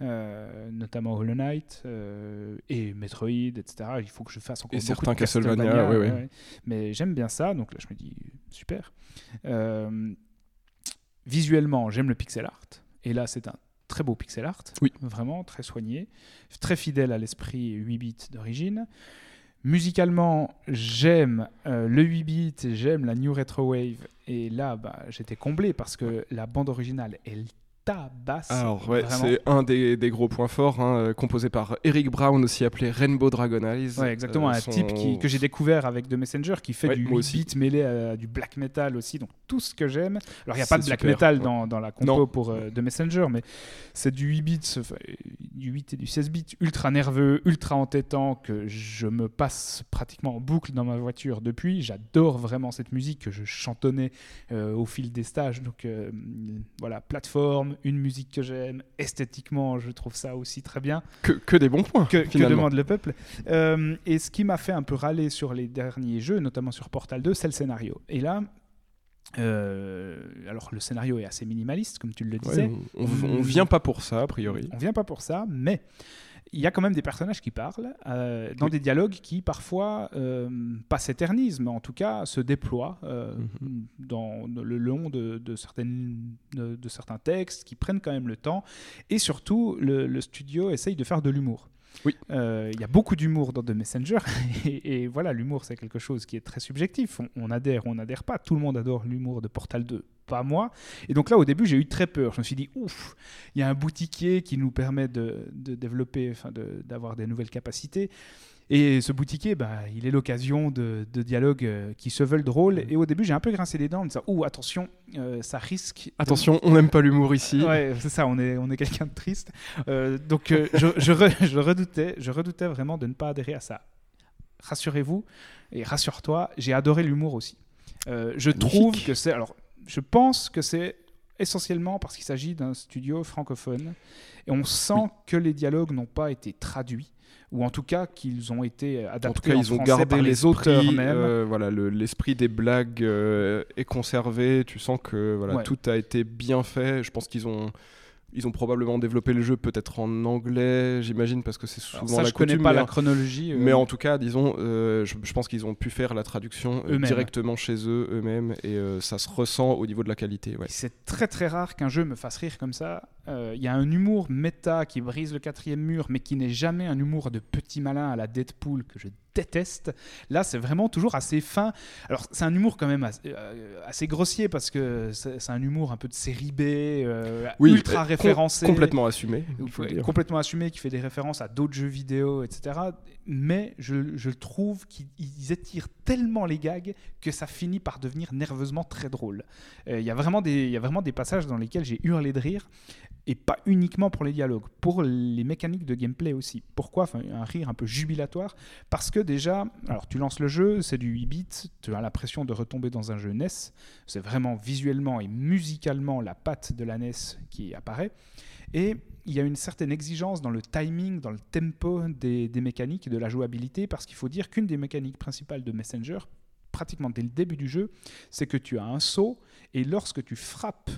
notamment Hollow Knight euh, et Metroid, etc. Il faut que je fasse encore Et beaucoup certains de Castlevania, ouais, ouais. Mais j'aime bien ça, donc là je me dis super. Euh, visuellement, j'aime le pixel art, et là c'est un très beau pixel art, Oui. vraiment très soigné, très fidèle à l'esprit 8 bits d'origine. Musicalement, j'aime euh, le 8 bits, j'aime la New Retro Wave, et là, bah, j'étais comblé parce que la bande originale, elle tabasse. Alors, ouais, c'est un des, des gros points forts, hein, euh, composé par Eric Brown, aussi appelé Rainbow Dragon Eyes. Ouais, exactement, Euh, un son- type qui, que j'ai découvert avec The Messenger qui fait Ouais, du moi 8 aussi. bits mêlé à du black metal aussi, donc tout ce que j'aime. Alors il n'y a pas de black super, metal ouais. dans, dans la compo Non. pour euh, The Messenger, mais c'est du 8 bits, du 8 et du 16 bits ultra nerveux, ultra entêtant que je me passe pratiquement en boucle dans ma voiture depuis. J'adore vraiment cette musique que je chantonnais euh, au fil des stages. Donc voilà, plateforme, une musique que j'aime, esthétiquement je trouve ça aussi très bien Que, que des bons points, que, demande le peuple. Euh, et ce qui m'a fait un peu râler sur les derniers jeux, notamment sur Portal 2, c'est le scénario. Et là, euh, alors le scénario est assez minimaliste, comme tu le Ouais, disais. on, on vient pas pour ça, a priori. On vient pas pour ça, mais il y a quand même des personnages qui parlent euh, dans Oui. des dialogues qui parfois euh, pas s'éternisent, mais en tout cas se déploient euh, Mhm. dans le long de, de certaines, de, de certains textes qui prennent quand même le temps. Et surtout, le, le studio essaye de faire de l'humour. Oui. Euh, Il y a beaucoup d'humour dans The Messenger. Et, voilà, l'humour, c'est quelque chose qui est très subjectif. On, on adhère on n'adhère pas. Tout le monde adore l'humour de Portal 2, pas moi. Et donc là, au début, j'ai eu très peur. Je me suis dit, ouf, il y a un boutiquier qui nous permet de, développer, d'avoir des nouvelles capacités. Et ce boutiquier, bah, il est l'occasion de, de dialogues euh, qui se veulent drôles. Et au début, j'ai un peu grincé les dents en me disant, ouh, attention, euh, ça risque. de- Attention, on n'aime pas l'humour ici. Ouais, c'est ça, on est, on est quelqu'un de triste. Euh, donc euh, je, je, re- je redoutais, je redoutais vraiment de ne pas adhérer à ça. Rassurez-vous et rassure-toi, j'ai adoré l'humour aussi. Je trouve que c'est, alors, je pense que c'est essentiellement parce qu'il s'agit d'un studio francophone et on sent que les dialogues n'ont pas été traduits ou en tout cas qu'ils ont été adaptés En tout cas, ils ont gardé par les auteurs même. euh, voilà, le- l'esprit des blagues euh, est conservé. Tu sens que voilà, Ouais. tout a été bien fait. Je pense qu'ils ont, ils ont probablement développé le jeu peut-être en anglais, j'imagine, parce que c'est souvent ça, la je connais coutume, pas mais la chronologie. euh, Mais en tout cas, disons, euh, je, je pense qu'ils ont pu faire la traduction euh, directement chez eux, eux-mêmes, et euh, ça se ressent au niveau de la qualité. Ouais. C'est très très rare qu'un jeu me fasse rire comme ça. Euh, Il y a un humour méta qui brise le quatrième mur, mais qui n'est jamais un humour de petit malin à la Deadpool que je déteste. Là, c'est vraiment toujours assez fin. Alors, c'est un humour quand même assez, euh, assez grossier parce que c'est un humour un peu de série B, euh, ultra euh, com- référencé. complètement assumé. il faut Ouais, le dire. complètement assumé, qui fait des références à d'autres jeux vidéo, etc. Mais je, je trouve qu'ils ils étirent tellement les gags que ça finit par devenir nerveusement très drôle. Euh, Il y a vraiment des- il y a vraiment des passages dans lesquels j'ai hurlé de rire, et pas uniquement pour les dialogues, pour les mécaniques de gameplay aussi. Pourquoi? Un rire un peu jubilatoire, parce que déjà, alors tu lances le jeu, c'est du 8 bits, tu as l'impression de retomber dans un jeu NES, c'est vraiment visuellement et musicalement la patte de la NES qui apparaît. Et il y a une certaine exigence dans le timing, dans le tempo des, des mécaniques et de la jouabilité, parce qu'il faut dire qu'une des mécaniques principales de Messenger, pratiquement dès le début du jeu, c'est que tu as un saut, et lorsque tu frappes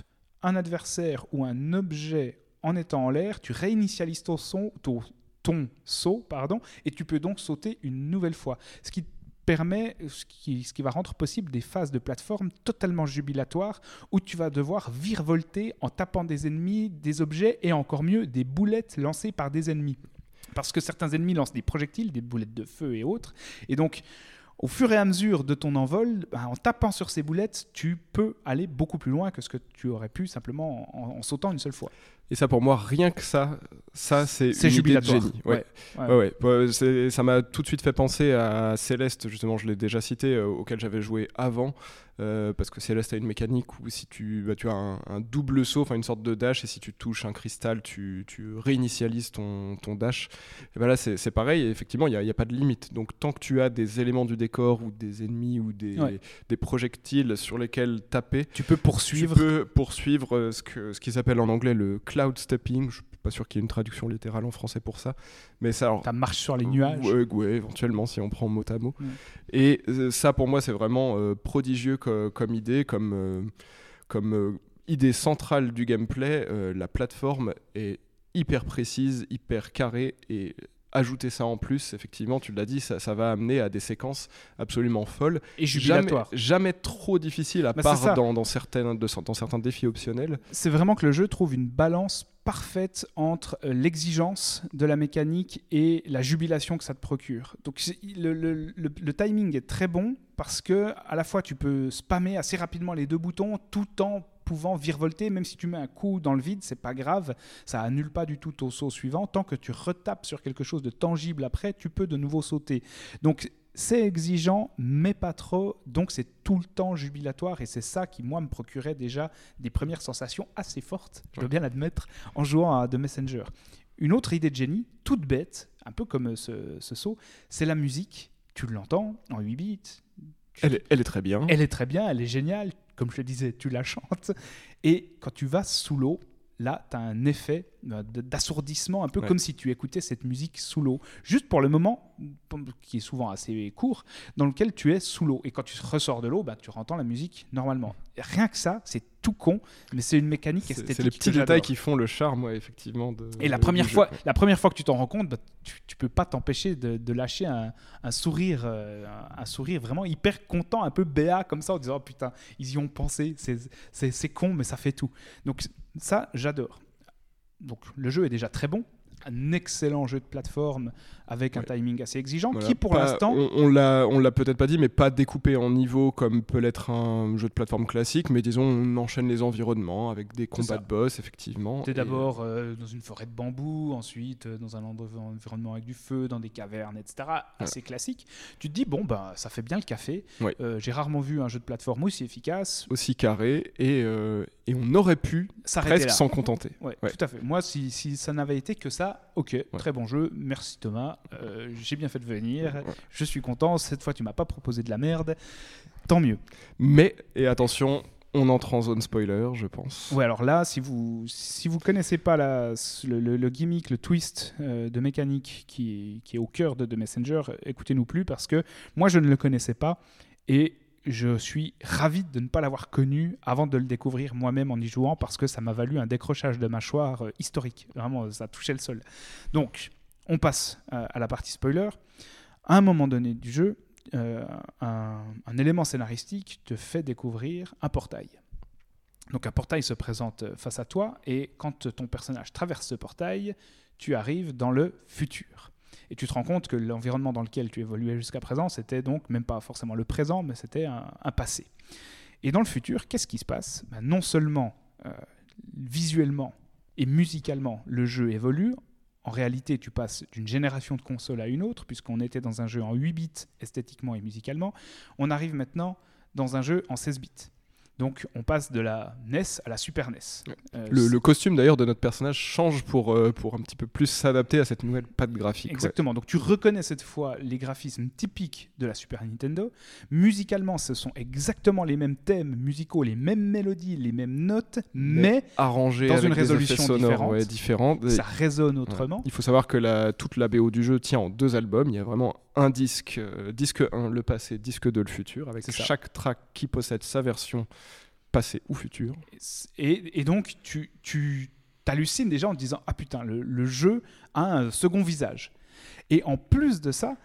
un adversaire ou un objet en étant en l'air, tu réinitialises ton, son, ton, saut, pardon, et tu peux donc sauter une nouvelle fois. Ce qui permet, ce qui, ce qui va rendre possible des phases de plateforme totalement jubilatoires où tu vas devoir virevolter en tapant des ennemis, des objets et encore mieux des boulettes lancées par des ennemis. Parce que certains ennemis lancent des projectiles, des boulettes de feu et autres. Et donc, au fur et à mesure de ton envol, ben, en tapant sur ces boulettes, tu peux aller beaucoup plus loin que ce que tu aurais pu simplement en, en sautant une seule fois. Et ça, pour moi, rien que ça, ça c'est C'est une idée de jubilatoire. génie. Ouais. Ouais. Ouais, ça m'a tout de suite fait penser à Céleste, justement, je l'ai déjà cité, euh, auquel j'avais joué avant, euh, parce que Céleste a une mécanique où si tu, bah, tu as un, un double saut, enfin une sorte de dash, et si tu touches un cristal, tu, tu réinitialises ton, ton dash. Et ben là, c'est c'est pareil, et effectivement, il n'y a, a pas de limite. Donc, tant que tu as des éléments du décor, ou des ennemis, ou des, Ouais. des projectiles sur lesquels taper, Tu peux poursuivre. tu peux poursuivre euh, ce que ce qu'ils appellent en anglais le cloud stepping. Je pas sûr qu'il y ait une traduction littérale en français pour ça, mais ça. alors, Ta marche sur les nuages. Ouais, ouais, éventuellement si on prend mot à mot. Et euh, ça pour moi c'est vraiment euh, prodigieux co- comme idée, comme euh, comme idée centrale du gameplay. La plateforme est hyper précise, hyper carrée et ajouter ça en plus, effectivement, tu l'as dit, ça, ça va amener à des séquences absolument folles Et jamais, jubilatoire. jamais trop difficile à Bah, ça. part dans, dans, certaines, de- dans certains défis optionnels. c'est vraiment que le jeu trouve une balance parfaite entre euh, l'exigence de la mécanique et la jubilation que ça te procure. Donc le timing est très bon parce que à la fois tu peux spammer assez rapidement les deux boutons tout en pouvant virevolter, même si tu mets un coup dans le vide, c'est pas grave, ça annule pas du tout ton saut suivant. Tant que tu retapes sur quelque chose de tangible après, tu peux de nouveau sauter. Donc c'est exigeant, mais pas trop. Donc c'est tout le temps jubilatoire et c'est ça qui, moi, me procurait déjà des premières sensations assez fortes, je dois bien l'admettre, en jouant à The Messenger. Une autre idée de génie, toute bête, un peu comme ce, ce saut, c'est la musique. Tu l'entends en 8 bits. tu- Elle est, elle est très bien. elle est très bien, elle est géniale. Comme je le disais, tu la chantes. Et quand tu vas sous l'eau, là, tu as un effet euh, d'assourdissement, un peu Ouais. comme si tu écoutais cette musique sous l'eau. Juste pour le moment, qui est souvent assez court, dans lequel tu es sous l'eau. Et quand tu ressors de l'eau, bah, tu entends la musique normalement. Et rien que ça, c'est tout con, mais c'est une mécanique C'est esthétique. c'est les petits détails qui font le charme, ouais, effectivement. De, Et la première, fois, la première fois que tu t'en rends compte, bah, tu, tu peux pas t'empêcher de, de lâcher un, un sourire, euh, un, un sourire vraiment hyper content, un peu béat comme ça, en disant oh, putain, ils y ont pensé, c'est con, mais ça fait tout. Donc ça, j'adore. Donc le jeu est déjà très bon. un excellent jeu de plateforme avec un timing assez exigeant, Voilà, qui pour l'instant, on, l'a, on l'a peut-être pas dit, mais pas découpé en niveaux comme peut l'être un jeu de plateforme classique, mais disons on enchaîne les environnements avec des combats de boss effectivement. T'es et- d'abord euh, dans une forêt de bambou, ensuite euh, dans un environnement avec du feu, dans des cavernes, etc. Assez classique. Tu te dis, bon, ben, ça fait bien le café. Ouais. Euh, J'ai rarement vu un jeu de plateforme aussi efficace. aussi carré et, et on aurait pu presque s'en contenter. Ouais, Ouais. tout à fait. Moi, si, si ça n'avait été que ça, ok, très bon jeu, merci Thomas, Euh, j'ai bien fait de venir, je suis content, cette fois tu m'as pas proposé de la merde, tant mieux. Mais, et attention, on entre en zone spoiler, je pense. Ouais, alors là, si vous si vous connaissez pas la, le, le- le gimmick, le twist euh, de mécanique qui, qui est au cœur de The Messenger, écoutez-nous plus parce que moi je ne le connaissais pas et je suis ravi de ne pas l'avoir connu avant de le découvrir moi-même en y jouant parce que ça m'a valu un décrochage de mâchoire euh, historique. Vraiment, ça touchait le sol. Donc, on passe euh, à la partie spoiler. À un moment donné du jeu, euh, un, élément scénaristique te fait découvrir un portail. Donc un portail se présente face à toi et quand ton personnage traverse ce portail, tu arrives dans le futur. Et tu te rends compte que l'environnement dans lequel tu évoluais jusqu'à présent, c'était donc même pas forcément le présent, mais c'était un, passé. Et dans le futur, qu'est-ce qui se passe? Ben, Non seulement euh, visuellement et musicalement, le jeu évolue. En réalité, tu passes d'une génération de consoles à une autre, puisqu'on était dans un jeu en 8 bits esthétiquement et musicalement. On arrive maintenant dans un jeu en 16 bits. Donc on passe de la NES à la Super NES. Euh, Le, le costume d'ailleurs de notre personnage change pour, euh, pour un petit peu plus s'adapter à cette nouvelle patte graphique. ouais. Exactement. Donc tu reconnais cette fois les graphismes typiques de la Super Nintendo. Musicalement, ce sont exactement les mêmes thèmes musicaux, les mêmes mélodies, les mêmes notes, mais, Arrangé Dans avec une résolution sonores différente. ouais, ça résonne Ouais. autrement. Il faut savoir que la, toute la BO du jeu tient en deux albums. Il y a vraiment un disque, euh, disque 1 le passé, disque 2 le futur, avec chaque track qui possède sa version passé ou futur. Et, et donc tu, tu t'hallucines déjà en te disant ah putain le, le jeu a un second visage. Et en plus de ça,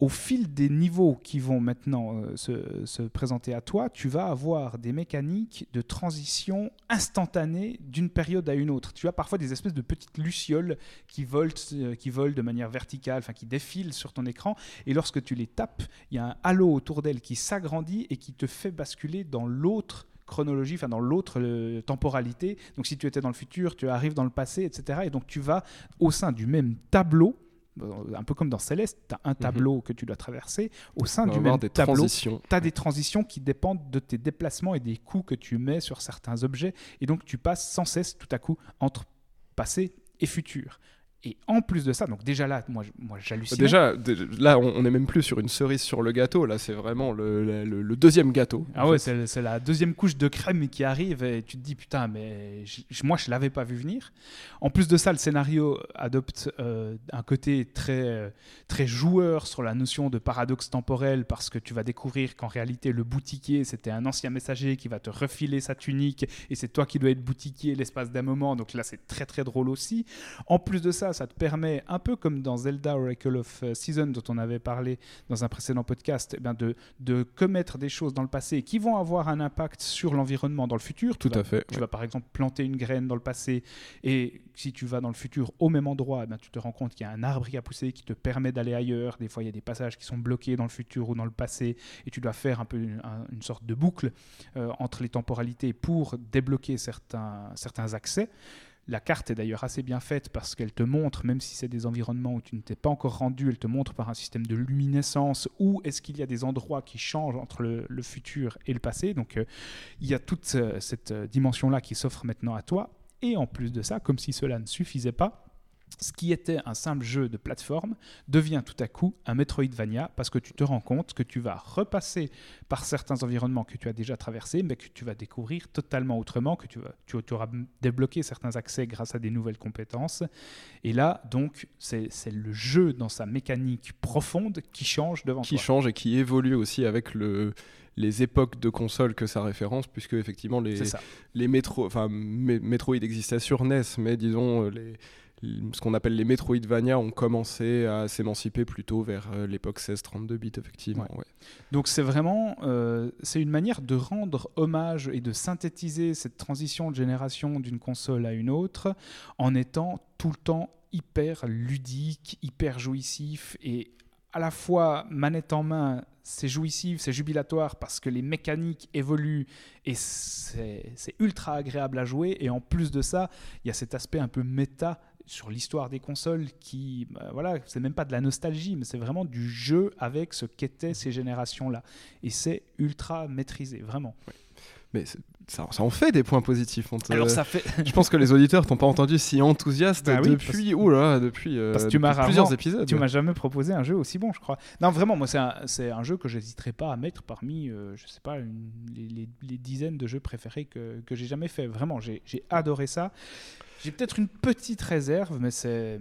au fil des niveaux qui vont maintenant euh, se, se présenter à toi, tu vas avoir des mécaniques de transition instantanée d'une période à une autre. Tu as parfois des espèces de petites lucioles qui volent, euh, qui volent de manière verticale, enfin qui défilent sur ton écran. Et lorsque tu les tapes, il y a un halo autour d'elles qui s'agrandit et qui te fait basculer dans l'autre chronologie, enfin dans l'autre euh, temporalité. Donc si tu étais dans le futur, tu arrives dans le passé, etc. Et donc tu vas au sein du même tableau. Euh, Un peu comme dans Céleste, tu as un tableau que tu dois traverser. Au sein du même tableau, tu as des transitions qui dépendent de tes déplacements et des coups que tu mets sur certains objets. Et donc, tu passes sans cesse, tout à coup, entre passé et futur. Et en plus de ça, donc déjà là, moi, moi j'hallucine. Déjà, dé- là, on n'est même plus sur une cerise sur le gâteau. Là, c'est vraiment le, le- le deuxième gâteau. Ah ouais, c'est la deuxième couche de crème qui arrive et tu te dis putain, mais je- moi je l'avais pas vu venir. En plus de ça, le scénario adopte euh, un côté très, euh, très joueur sur la notion de paradoxe temporel parce que tu vas découvrir qu'en réalité le boutiquier c'était un ancien messager qui va te refiler sa tunique et c'est toi qui dois être boutiquier l'espace d'un moment. Donc là c'est très très drôle aussi. En plus de ça, ça te permet, un peu comme dans Zelda Oracle of euh, Season dont on avait parlé dans un précédent podcast, eh bien de, de commettre des choses dans le passé qui vont avoir un impact sur l'environnement dans le futur. Tout Tu vas- à fait. Tu vas par exemple planter une graine dans le passé et si tu vas dans le futur au même endroit, eh bien, tu te rends compte qu'il y a un arbre qui a poussé qui te permet d'aller ailleurs. Des fois, il y a des passages qui sont bloqués dans le futur ou dans le passé et tu dois faire un peu une, un- une sorte de boucle euh, entre les temporalités pour débloquer certains, certains accès. La carte est d'ailleurs assez bien faite parce qu'elle te montre, même si c'est des environnements où tu ne t'es pas encore rendu, elle te montre par un système de luminescence où est-ce qu'il y a des endroits qui changent entre le, futur et le passé. Donc euh, il y a toute euh, cette euh, dimension-là qui s'offre maintenant à toi. Et en plus de ça, comme si cela ne suffisait pas, ce qui était un simple jeu de plateforme devient tout à coup un Metroidvania parce que tu te rends compte que tu vas repasser par certains environnements que tu as déjà traversés, mais que tu vas découvrir totalement autrement, que tu, vas, tu, tu auras débloqué certains accès grâce à des nouvelles compétences. Et là, donc, c'est le jeu dans sa mécanique profonde qui change devant qui toi. change et qui évolue aussi avec le, les époques de console que ça référence, puisque effectivement les, métro, enfin Metroid existait sur NES, mais disons euh, les- ce qu'on appelle les Metroidvania ont commencé à s'émanciper plutôt vers euh, l'époque 16-32 bits effectivement. ouais. Donc c'est vraiment euh, c'est une manière de rendre hommage et de synthétiser cette transition de génération d'une console à une autre en étant tout le temps hyper ludique, hyper jouissif et à la fois manette en main, c'est jouissif, c'est jubilatoire parce que les mécaniques évoluent et c'est ultra agréable à jouer. Et en plus de ça, il y a cet aspect un peu méta sur l'histoire des consoles qui, bah, voilà, c'est même pas de la nostalgie, mais c'est vraiment du jeu avec ce qu'étaient ces générations-là. Et c'est ultra maîtrisé, vraiment. Mais ça, ça, en fait des points positifs. Alors ça fait. je pense que les auditeurs t'ont pas entendu si enthousiaste bah depuis, parce... depuis, euh, tu plusieurs épisodes. Tu m'as jamais proposé un jeu aussi bon, je crois. Non, vraiment, moi c'est un, un, jeu que j'hésiterai pas à mettre parmi, euh, je sais pas, les, les, dizaines de jeux préférés que, que j'ai jamais fait. Vraiment, j'ai adoré ça. J'ai peut-être une petite réserve, mais c'est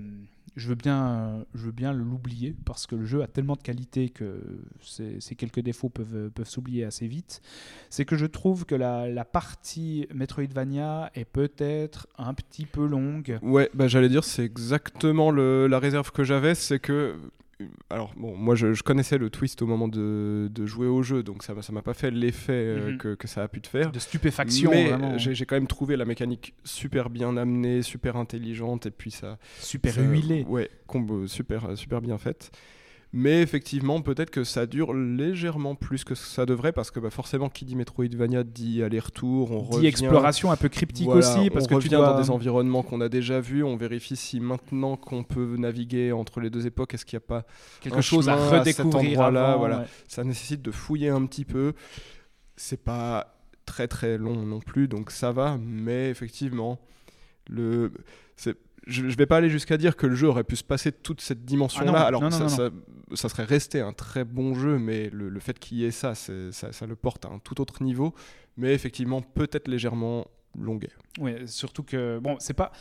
je veux bien, je veux bien l'oublier parce que le jeu a tellement de qualité que ces, quelques défauts peuvent, peuvent s'oublier assez vite. C'est que je trouve que la, partie Metroidvania est peut-être un petit peu longue. Ouais, bah j'allais dire, c'est exactement la réserve que j'avais, c'est que alors bon, moi je, connaissais le twist au moment de, jouer au jeu, donc ça ça m'a pas fait l'effet euh, mhm. que, ça a pu te faire. De stupéfaction. Mais j'ai quand même trouvé la mécanique super bien amenée, super intelligente, et puis ça. Super huilée. Ouais, combo, super, super bien faite. Mais effectivement, peut-être que ça dure légèrement plus que ça devrait, parce que bah, forcément, qui dit Metroidvania dit aller-retour, on dit revient... exploration un peu cryptique aussi, parce on que revient tu dans des environnements qu'on a déjà vus, on vérifie si maintenant qu'on peut naviguer entre les deux époques, est-ce qu'il n'y a pas quelque chose à redécouvrir à là voilà. Ça nécessite de fouiller un petit peu. C'est pas très très long non plus, donc ça va, mais effectivement, le... c'est je, ne vais pas aller jusqu'à dire que le jeu aurait pu se passer toute cette dimension-là. Ah Alors, ça, ça, serait resté un très bon jeu, mais le, fait qu'il y ait ça, ça, ça, le porte à un tout autre niveau. Mais effectivement, peut-être légèrement longuet. Oui, surtout que, bon, c'est pas,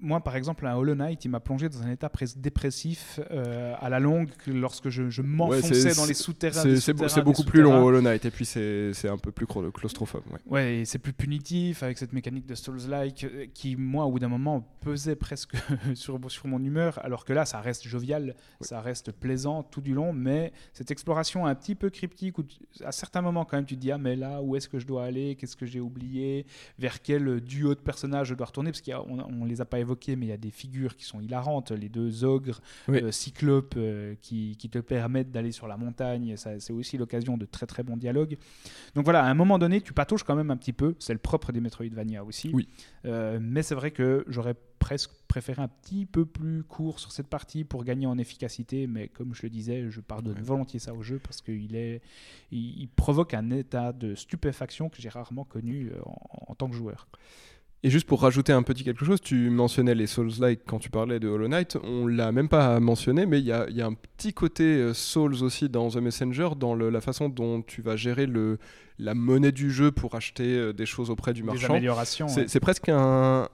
moi, par exemple, un Hollow Knight, il m'a plongé dans un état dépressif euh, à la longue lorsque je, m'enfonçais dans les souterrains. C'est beaucoup plus long Hollow Knight et puis c'est un peu plus claustrophobe. Ouais, ouais et c'est plus punitif avec cette mécanique de Souls-like euh, qui, moi, au bout d'un moment, pesait presque sur, sur mon humeur, alors que là, ça reste jovial, ça reste plaisant tout du long, mais cette exploration un petit peu cryptique où à certains moments, quand même, tu te dis Ah, mais là, où est-ce que je dois aller? Qu'est-ce que j'ai oublié? Vers quel duo de personnages je dois retourner? Parce qu'on on les a pas évoqués mais il y a des figures qui sont hilarantes. Les deux ogres, euh, cyclopes, euh, qui, qui, te permettent d'aller sur la montagne. C'est aussi l'occasion de très très bons dialogues. Donc voilà, à un moment donné, tu patauges quand même un petit peu. C'est le propre des Metroidvania aussi. Oui. Euh, mais c'est vrai que j'aurais presque préféré un petit peu plus court sur cette partie pour gagner en efficacité. Mais comme je le disais, je pardonne volontiers ça au jeu parce qu'il est, il, provoque un état de stupéfaction que j'ai rarement connu en, en tant que joueur. Et juste pour rajouter un petit quelque chose, tu mentionnais les Souls-like quand tu parlais de Hollow Knight. On l'a même pas mentionné, mais il y a, un petit côté euh, Souls aussi dans The Messenger, dans la façon dont tu vas gérer le, la monnaie du jeu pour acheter euh, des choses auprès du marchand. C'est presque un,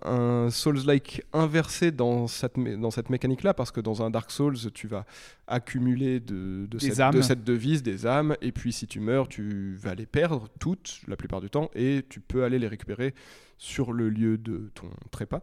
Souls-like inversé dans cette, dans cette mécanique-là, parce que dans un Dark Souls, tu vas accumuler de, de, cette, de, cette, devise des âmes, et puis si tu meurs, tu vas les perdre toutes, la plupart du temps, et tu peux aller les récupérer sur le lieu de ton trépas.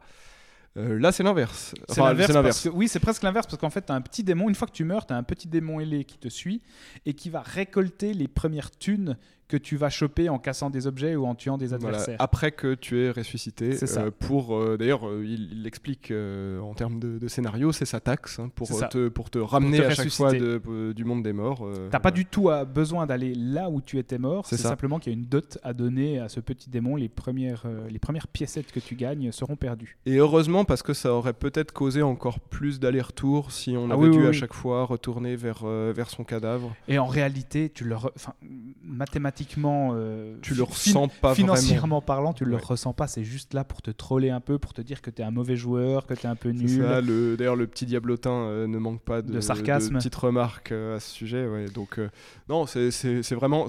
Euh, là, c'est l'inverse. c'est l'inverse. Oui, c'est presque l'inverse parce qu'en fait, tu as un petit démon. Une fois que tu meurs, tu as un petit démon ailé qui te suit et qui va récolter les premières thunes que tu vas choper en cassant des objets ou en tuant des adversaires. après que tu es ressuscité. Ça. Euh, pour euh, d'ailleurs, euh, il l'explique en termes de, scénario, c'est sa taxe hein, pour, te, pour te ramener à chaque fois du monde des morts. T'as pas du tout besoin d'aller là où tu étais mort. C'est simplement qu'il y a une dot à donner à ce petit démon. Les premières, les premières piécettes que tu gagnes seront perdues. Et heureusement parce que ça aurait peut-être causé encore plus d'aller-retour si on ah avait dû à chaque fois retourner vers, vers son cadavre. Et en réalité, tu le mathématiquement euh, tu le ressens pas financièrement parlant, tu le ressens pas. C'est juste là pour te troller un peu, pour te dire que tu es un mauvais joueur, que tu es un peu nul. D'ailleurs, le petit diablotin euh, ne manque pas de, sarcasme, de petites remarques euh, à ce sujet. Donc, non, c'est vraiment,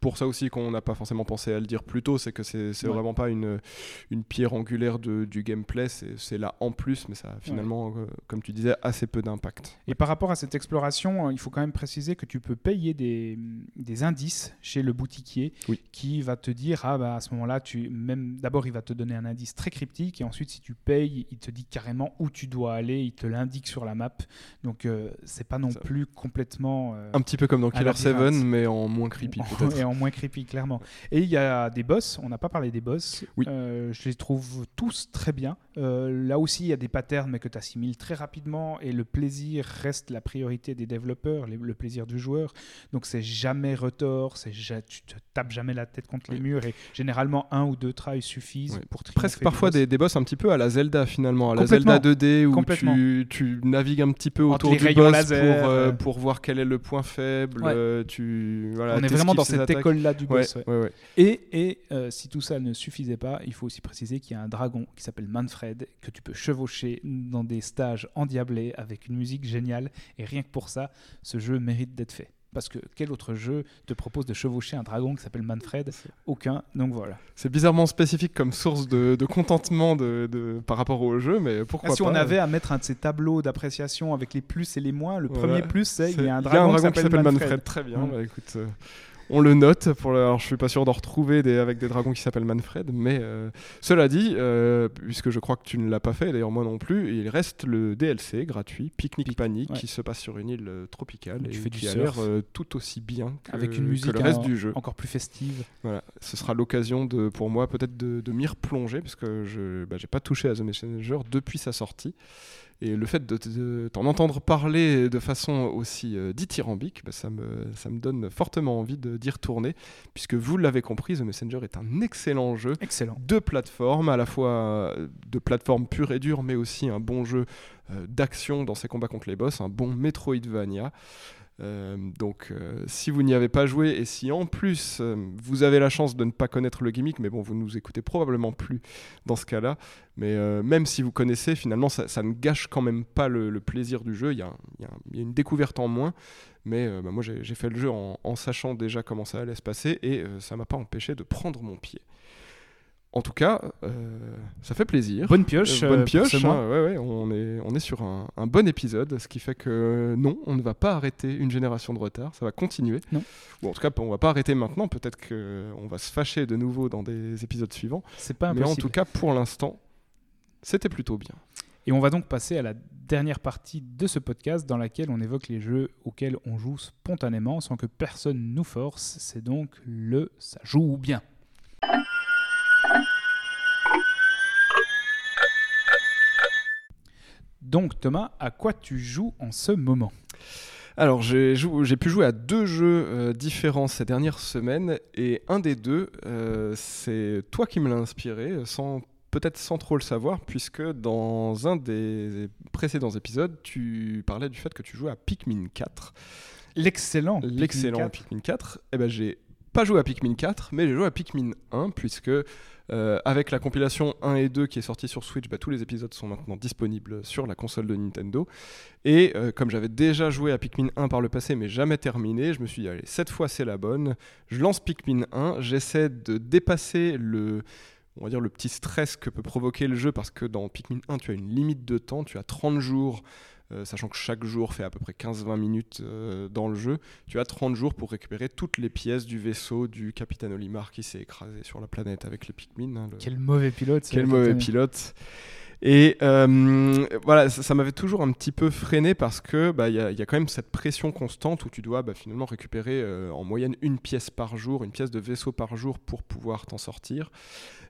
pour ça aussi qu'on n'a pas forcément pensé à le dire plus tôt, c'est que c'est vraiment pas une, une pierre angulaire de, du gameplay, c'est là en plus, mais ça a finalement, comme tu disais, assez peu d'impact. Et par rapport à cette exploration, il faut quand même préciser que tu peux payer des, des indices chez le boutique qui va te dire ah bah à ce moment-là tu même d'abord il va te donner un indice très cryptique et ensuite si tu payes il te dit carrément où tu dois aller il te l'indique sur la map. Donc euh, c'est pas non plus complètement euh, un petit peu comme dans Killer 7 mais en moins creepy peut-être en moins creepy, clairement. Et il y a des boss, on n'a pas parlé des boss. Oui. Euh, je les trouve tous très bien. Euh, là aussi, il y a des patterns, mais que tu assimiles très rapidement. Et le plaisir reste la priorité des développeurs, les- le plaisir du joueur. Donc c'est jamais retort, c'est ja- tu te tapes jamais la tête contre les Oui. murs. Et généralement, un ou deux tries suffisent Ouais. pour Presque parfois boss. des, des boss un petit peu à la Zelda finalement, à la. Zelda 2D où tu, tu navigues un petit peu autour du boss laser, pour, euh, pour voir quel est le point faible. Ouais. tu, voilà, On est vraiment dans cette. École-là du ouais. ouais, ouais. Et, et euh, si tout ça ne suffisait pas, il faut aussi préciser qu'il y a un dragon qui s'appelle Manfred, que tu peux chevaucher dans des stages endiablés avec une musique géniale. Et rien que pour ça, ce jeu mérite d'être fait. Parce que quel autre jeu te propose de chevaucher un dragon qui s'appelle Manfred? Aucun. Donc voilà. C'est bizarrement spécifique comme source de, de contentement de, de- par rapport au jeu, mais pourquoi Ah, si pas on avait à mettre un de ces tableaux d'appréciation avec les plus et les moins, le Voilà. premier plus, c'est il y a un dragon, qui s'appelle Manfred. Très bien. Bah, écoute, euh, on le note. Pour le- Alors, je suis pas sûr d'en retrouver des... avec des dragons qui s'appellent Manfred, mais euh, cela dit, euh, puisque je crois que tu ne l'as pas fait, d'ailleurs moi non plus, il reste le DLC gratuit, Picnic Pic- Panic, ouais. qui se passe sur une île euh, tropicale tu et fais du qui a l'air euh, tout aussi bien que, Avec une que musique le reste en- du jeu. encore plus festive. Voilà, ce sera l'occasion de, pour moi peut-être de, de m'y replonger parce que je bah, j'ai pas touché à The Messenger depuis sa sortie. Et le fait de, de- t'en entendre parler de façon aussi euh, dithyrambique, bah, ça, me, ça me donne fortement envie de- d'y retourner, puisque vous l'avez compris, The Messenger est un excellent jeu Excellent. de plateforme, à la fois euh, de plateforme pure et dure, mais aussi un bon jeu euh, d'action dans ses combats contre les boss, un bon Metroidvania. Euh, donc, euh, si vous n'y avez pas joué et si en plus euh, vous avez la chance de ne pas connaître le gimmick, mais bon, vous nous écoutez probablement plus dans ce cas-là. Mais même si vous connaissez, finalement, ça, ne gâche quand même pas le, plaisir du jeu. Il y, a, une découverte en moins. Mais bah, moi, j'ai fait le jeu en, en sachant déjà comment ça allait se passer et ça m'a pas empêché de prendre mon pied. En tout cas, euh, ça fait plaisir. Bonne pioche. Euh, bonne euh, pioche, hein, ouais, ouais, on, est, on est sur un, un bon épisode, ce qui fait que euh, non, on ne va pas arrêter une génération de retard, ça va continuer. Non. Ou en tout cas, on va pas arrêter maintenant, peut-être qu'on va se fâcher de nouveau dans des épisodes suivants. C'est pas Mais impossible. en tout cas, pour l'instant, c'était plutôt bien. Et on va donc passer à la dernière partie de ce podcast dans laquelle on évoque les jeux auxquels on joue spontanément sans que personne nous force. C'est donc le ça joue bien. Donc Thomas, à quoi tu joues en ce moment? Alors, j'ai jou- pu jouer à deux jeux euh, différents ces dernières semaines, et un des deux, euh, c'est toi qui me l'as inspiré, sans peut-être sans trop le savoir, puisque dans un des précédents épisodes, tu parlais du fait que tu jouais à Pikmin 4. L'excellent. Pikmin L'excellent 4. Pikmin 4. Eh ben, j'ai pas joué à Pikmin 4, mais j'ai joué à Pikmin 1, puisque euh, avec la compilation 1 et 2 qui est sortie sur Switch, bah, tous les épisodes sont maintenant disponibles sur la console de Nintendo. Et euh, comme j'avais déjà joué à Pikmin 1 par le passé, mais jamais terminé, je me suis dit, allez, cette fois c'est la bonne. Je lance Pikmin 1, j'essaie de dépasser le on va dire le petit stress que peut provoquer le jeu parce que dans Pikmin 1 tu as une limite de temps, tu as 30 jours sachant que chaque jour fait à peu près 15-20 minutes euh, dans le jeu, tu as 30 jours pour récupérer toutes les pièces du vaisseau du capitaine Olimar qui s'est écrasé sur la planète avec les Pikmin. hein, le- Quel mauvais pilote. quel mauvais pilote. Et euh, voilà, ça, m'avait toujours un petit peu freiné parce que bah, y, a- quand même cette pression constante où tu dois bah, finalement récupérer euh, en moyenne une pièce par jour, une pièce de vaisseau par jour pour pouvoir t'en sortir.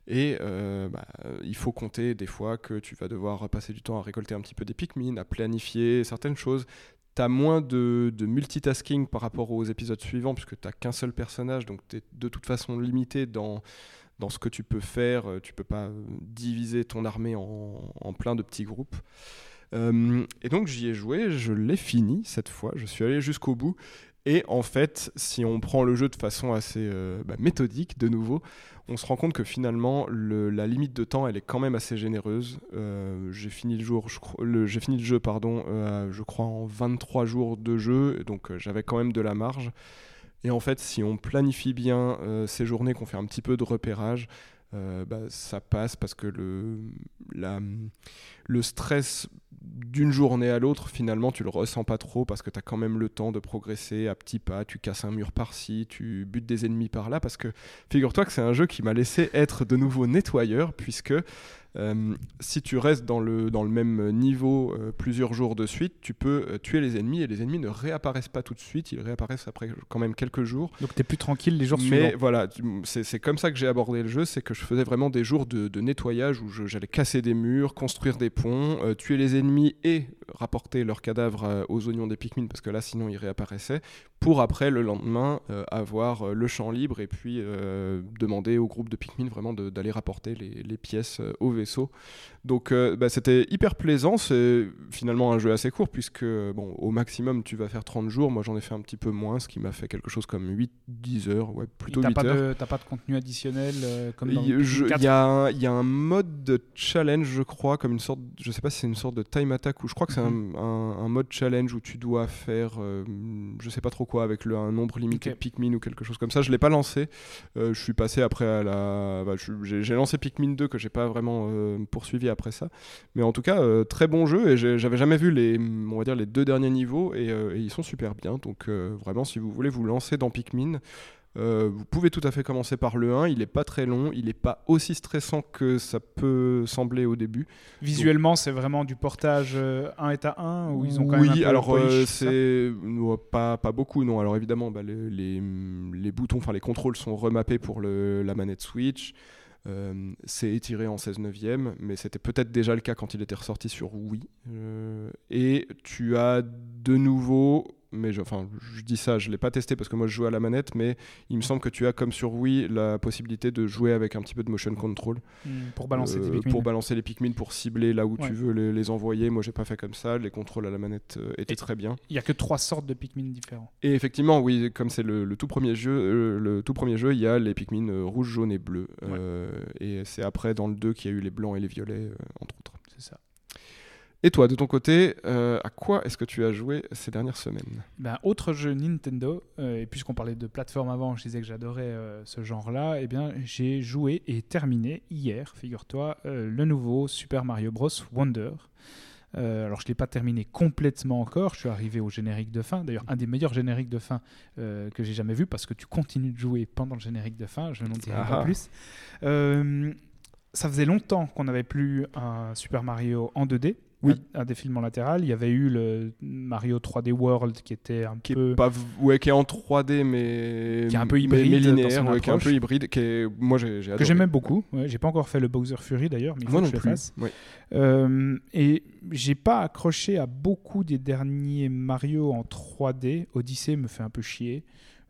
Et euh, bah, il faut compter des fois que tu vas devoir passer du temps à récolter un petit peu des Pikmin, à planifier certaines choses. Tu as moins de, de multitasking par rapport aux épisodes suivants puisque tu n'as qu'un seul personnage, donc tu es de toute façon limité dans dans ce que tu peux faire. Euh, Tu peux pas diviser ton armée en, plein de petits groupes. Euh, et donc j'y ai joué, je l'ai fini cette fois, je suis allé jusqu'au bout. Et en fait, si on prend le jeu de façon assez euh, bah, méthodique, de nouveau, on se rend compte que finalement, le- la limite de temps, elle est quand même assez généreuse. J'ai fini le jour, j'ai fini le jeu, pardon, je crois en 23 jours de jeu, donc j'avais quand même de la marge. Et en fait, si on planifie bien euh, ces journées, qu'on fait un petit peu de repérage, euh, bah, ça passe parce que le, la- le stress d'une journée à l'autre, finalement, tu le ressens pas trop parce que tu as quand même le temps de progresser à petits pas. Tu casses un mur par-ci, tu butes des ennemis par-là. Parce que figure-toi que c'est un jeu qui m'a laissé être de nouveau nettoyeur puisque Euh, si tu restes dans le, dans le même niveau euh, plusieurs jours de suite, tu peux euh, tuer les ennemis et les ennemis ne réapparaissent pas tout de suite, ils réapparaissent après quand même quelques jours. Donc tu es plus tranquille les jours Mais suivants. voilà, tu- c'est c'est comme ça que j'ai abordé le jeu, c'est que je faisais vraiment des jours de, de nettoyage où j'allais casser des murs, construire des euh, tuer les ennemis et rapporter leurs cadavres euh, aux oignons des Pikmin parce que là sinon ils réapparaissaient, pour après le lendemain euh, avoir euh, le champ libre et puis euh, demander au groupe de Pikmin vraiment d'aller rapporter les, les pièces euh, au vaisseau. Donc bah, c'était hyper plaisant, c'est finalement un jeu assez court puisque bon, au maximum tu vas faire 30 jours, moi j'en ai fait un petit peu moins, ce qui m'a fait quelque chose comme 8-10 heures, ouais, plutôt T'as 8 pas, heures. de, t'as pas de contenu additionnel comme dans Il le je- Pikmin 4 il y, a y a un mode de challenge, je crois, comme une sorte, je sais pas si c'est une sorte de time attack ou je crois que c'est un- Mhm. un, un mode challenge où tu dois faire, je sais pas trop quoi, avec le, un nombre limité de Pikmin ou quelque chose comme ça. Je l'ai pas lancé. Euh, je suis passé après à la, bah, j'ai lancé Pikmin 2 que j'ai pas vraiment euh, poursuivi après ça. Mais en tout cas, euh, très bon jeu et j'avais jamais vu les, on va dire les deux derniers niveaux et, et ils sont super bien. Donc vraiment, si vous voulez vous lancer dans Pikmin. Euh, vous pouvez tout à fait commencer par le 1, il est pas très long, il est pas aussi stressant que ça peut sembler au début. Visuellement, c'est vraiment du portage euh, 1 est à 1 où ils ont quand même un oui, peu alors euh, c'est pas, pas beaucoup, non. Alors évidemment, bah, les, les, les boutons, enfin les contrôles sont remappés pour le, la manette Switch. Euh, c'est étiré en 16 neuvième, mais c'était peut-être déjà le cas quand il était ressorti sur Wii. Euh, et tu as de nouveau, mais je, enfin, je dis ça, je l'ai pas testé parce que moi je joue à la manette, mais il me semble que tu as comme sur Wii la possibilité de jouer avec un petit peu de motion control Hmm, pour balancer euh, pour balancer les Pikmin pour cibler là où Ouais. tu veux les, les envoyer. Moi j'ai pas fait comme ça, les contrôles à la manette euh, étaient Et- très bien. Il y a que trois sortes de Pikmin différents. Et effectivement, oui, comme c'est le, le tout premier jeu, euh, le tout premier jeu, il y a les Pikmin euh, rouge, jaune et bleu. Et c'est après dans le 2 qu'il y a eu les blancs et les violets, entre autres. C'est ça. Et toi, de ton côté, euh, à quoi est-ce que tu as joué ces dernières semaines? Ben, autre jeu Nintendo, euh, et puisqu'on parlait de plateforme avant, je disais que j'adorais euh, ce genre-là, eh bien j'ai joué et terminé hier, figure-toi, le nouveau Super Mario Bros. Wonder. Euh, alors je ne l'ai pas terminé complètement encore, je suis arrivé au générique de fin, d'ailleurs un des meilleurs génériques de fin euh, que j'ai jamais vu parce que tu continues de jouer pendant le générique de fin, je n'en dirai Ah pas plus. Euh, ça faisait longtemps qu'on n'avait plus un Super Mario en 2D. Oui. Un, un défilement latéral. Il y avait eu le Mario 3D World qui était un qui peu. est, pas, ouais, qui est en 3D, mais. Qui est un peu hybride mais dans linéaire, son ouais, qui est un peu hybride. Qui est, moi j'ai j'ai que j'aimais beaucoup. Ouais, j'ai pas encore fait le Bowser Fury d'ailleurs, mais il faut Moi que non je le plus. fasse. ouais. Euh, et j'ai pas accroché à beaucoup des derniers Mario en 3D. Odyssey me fait un peu chier.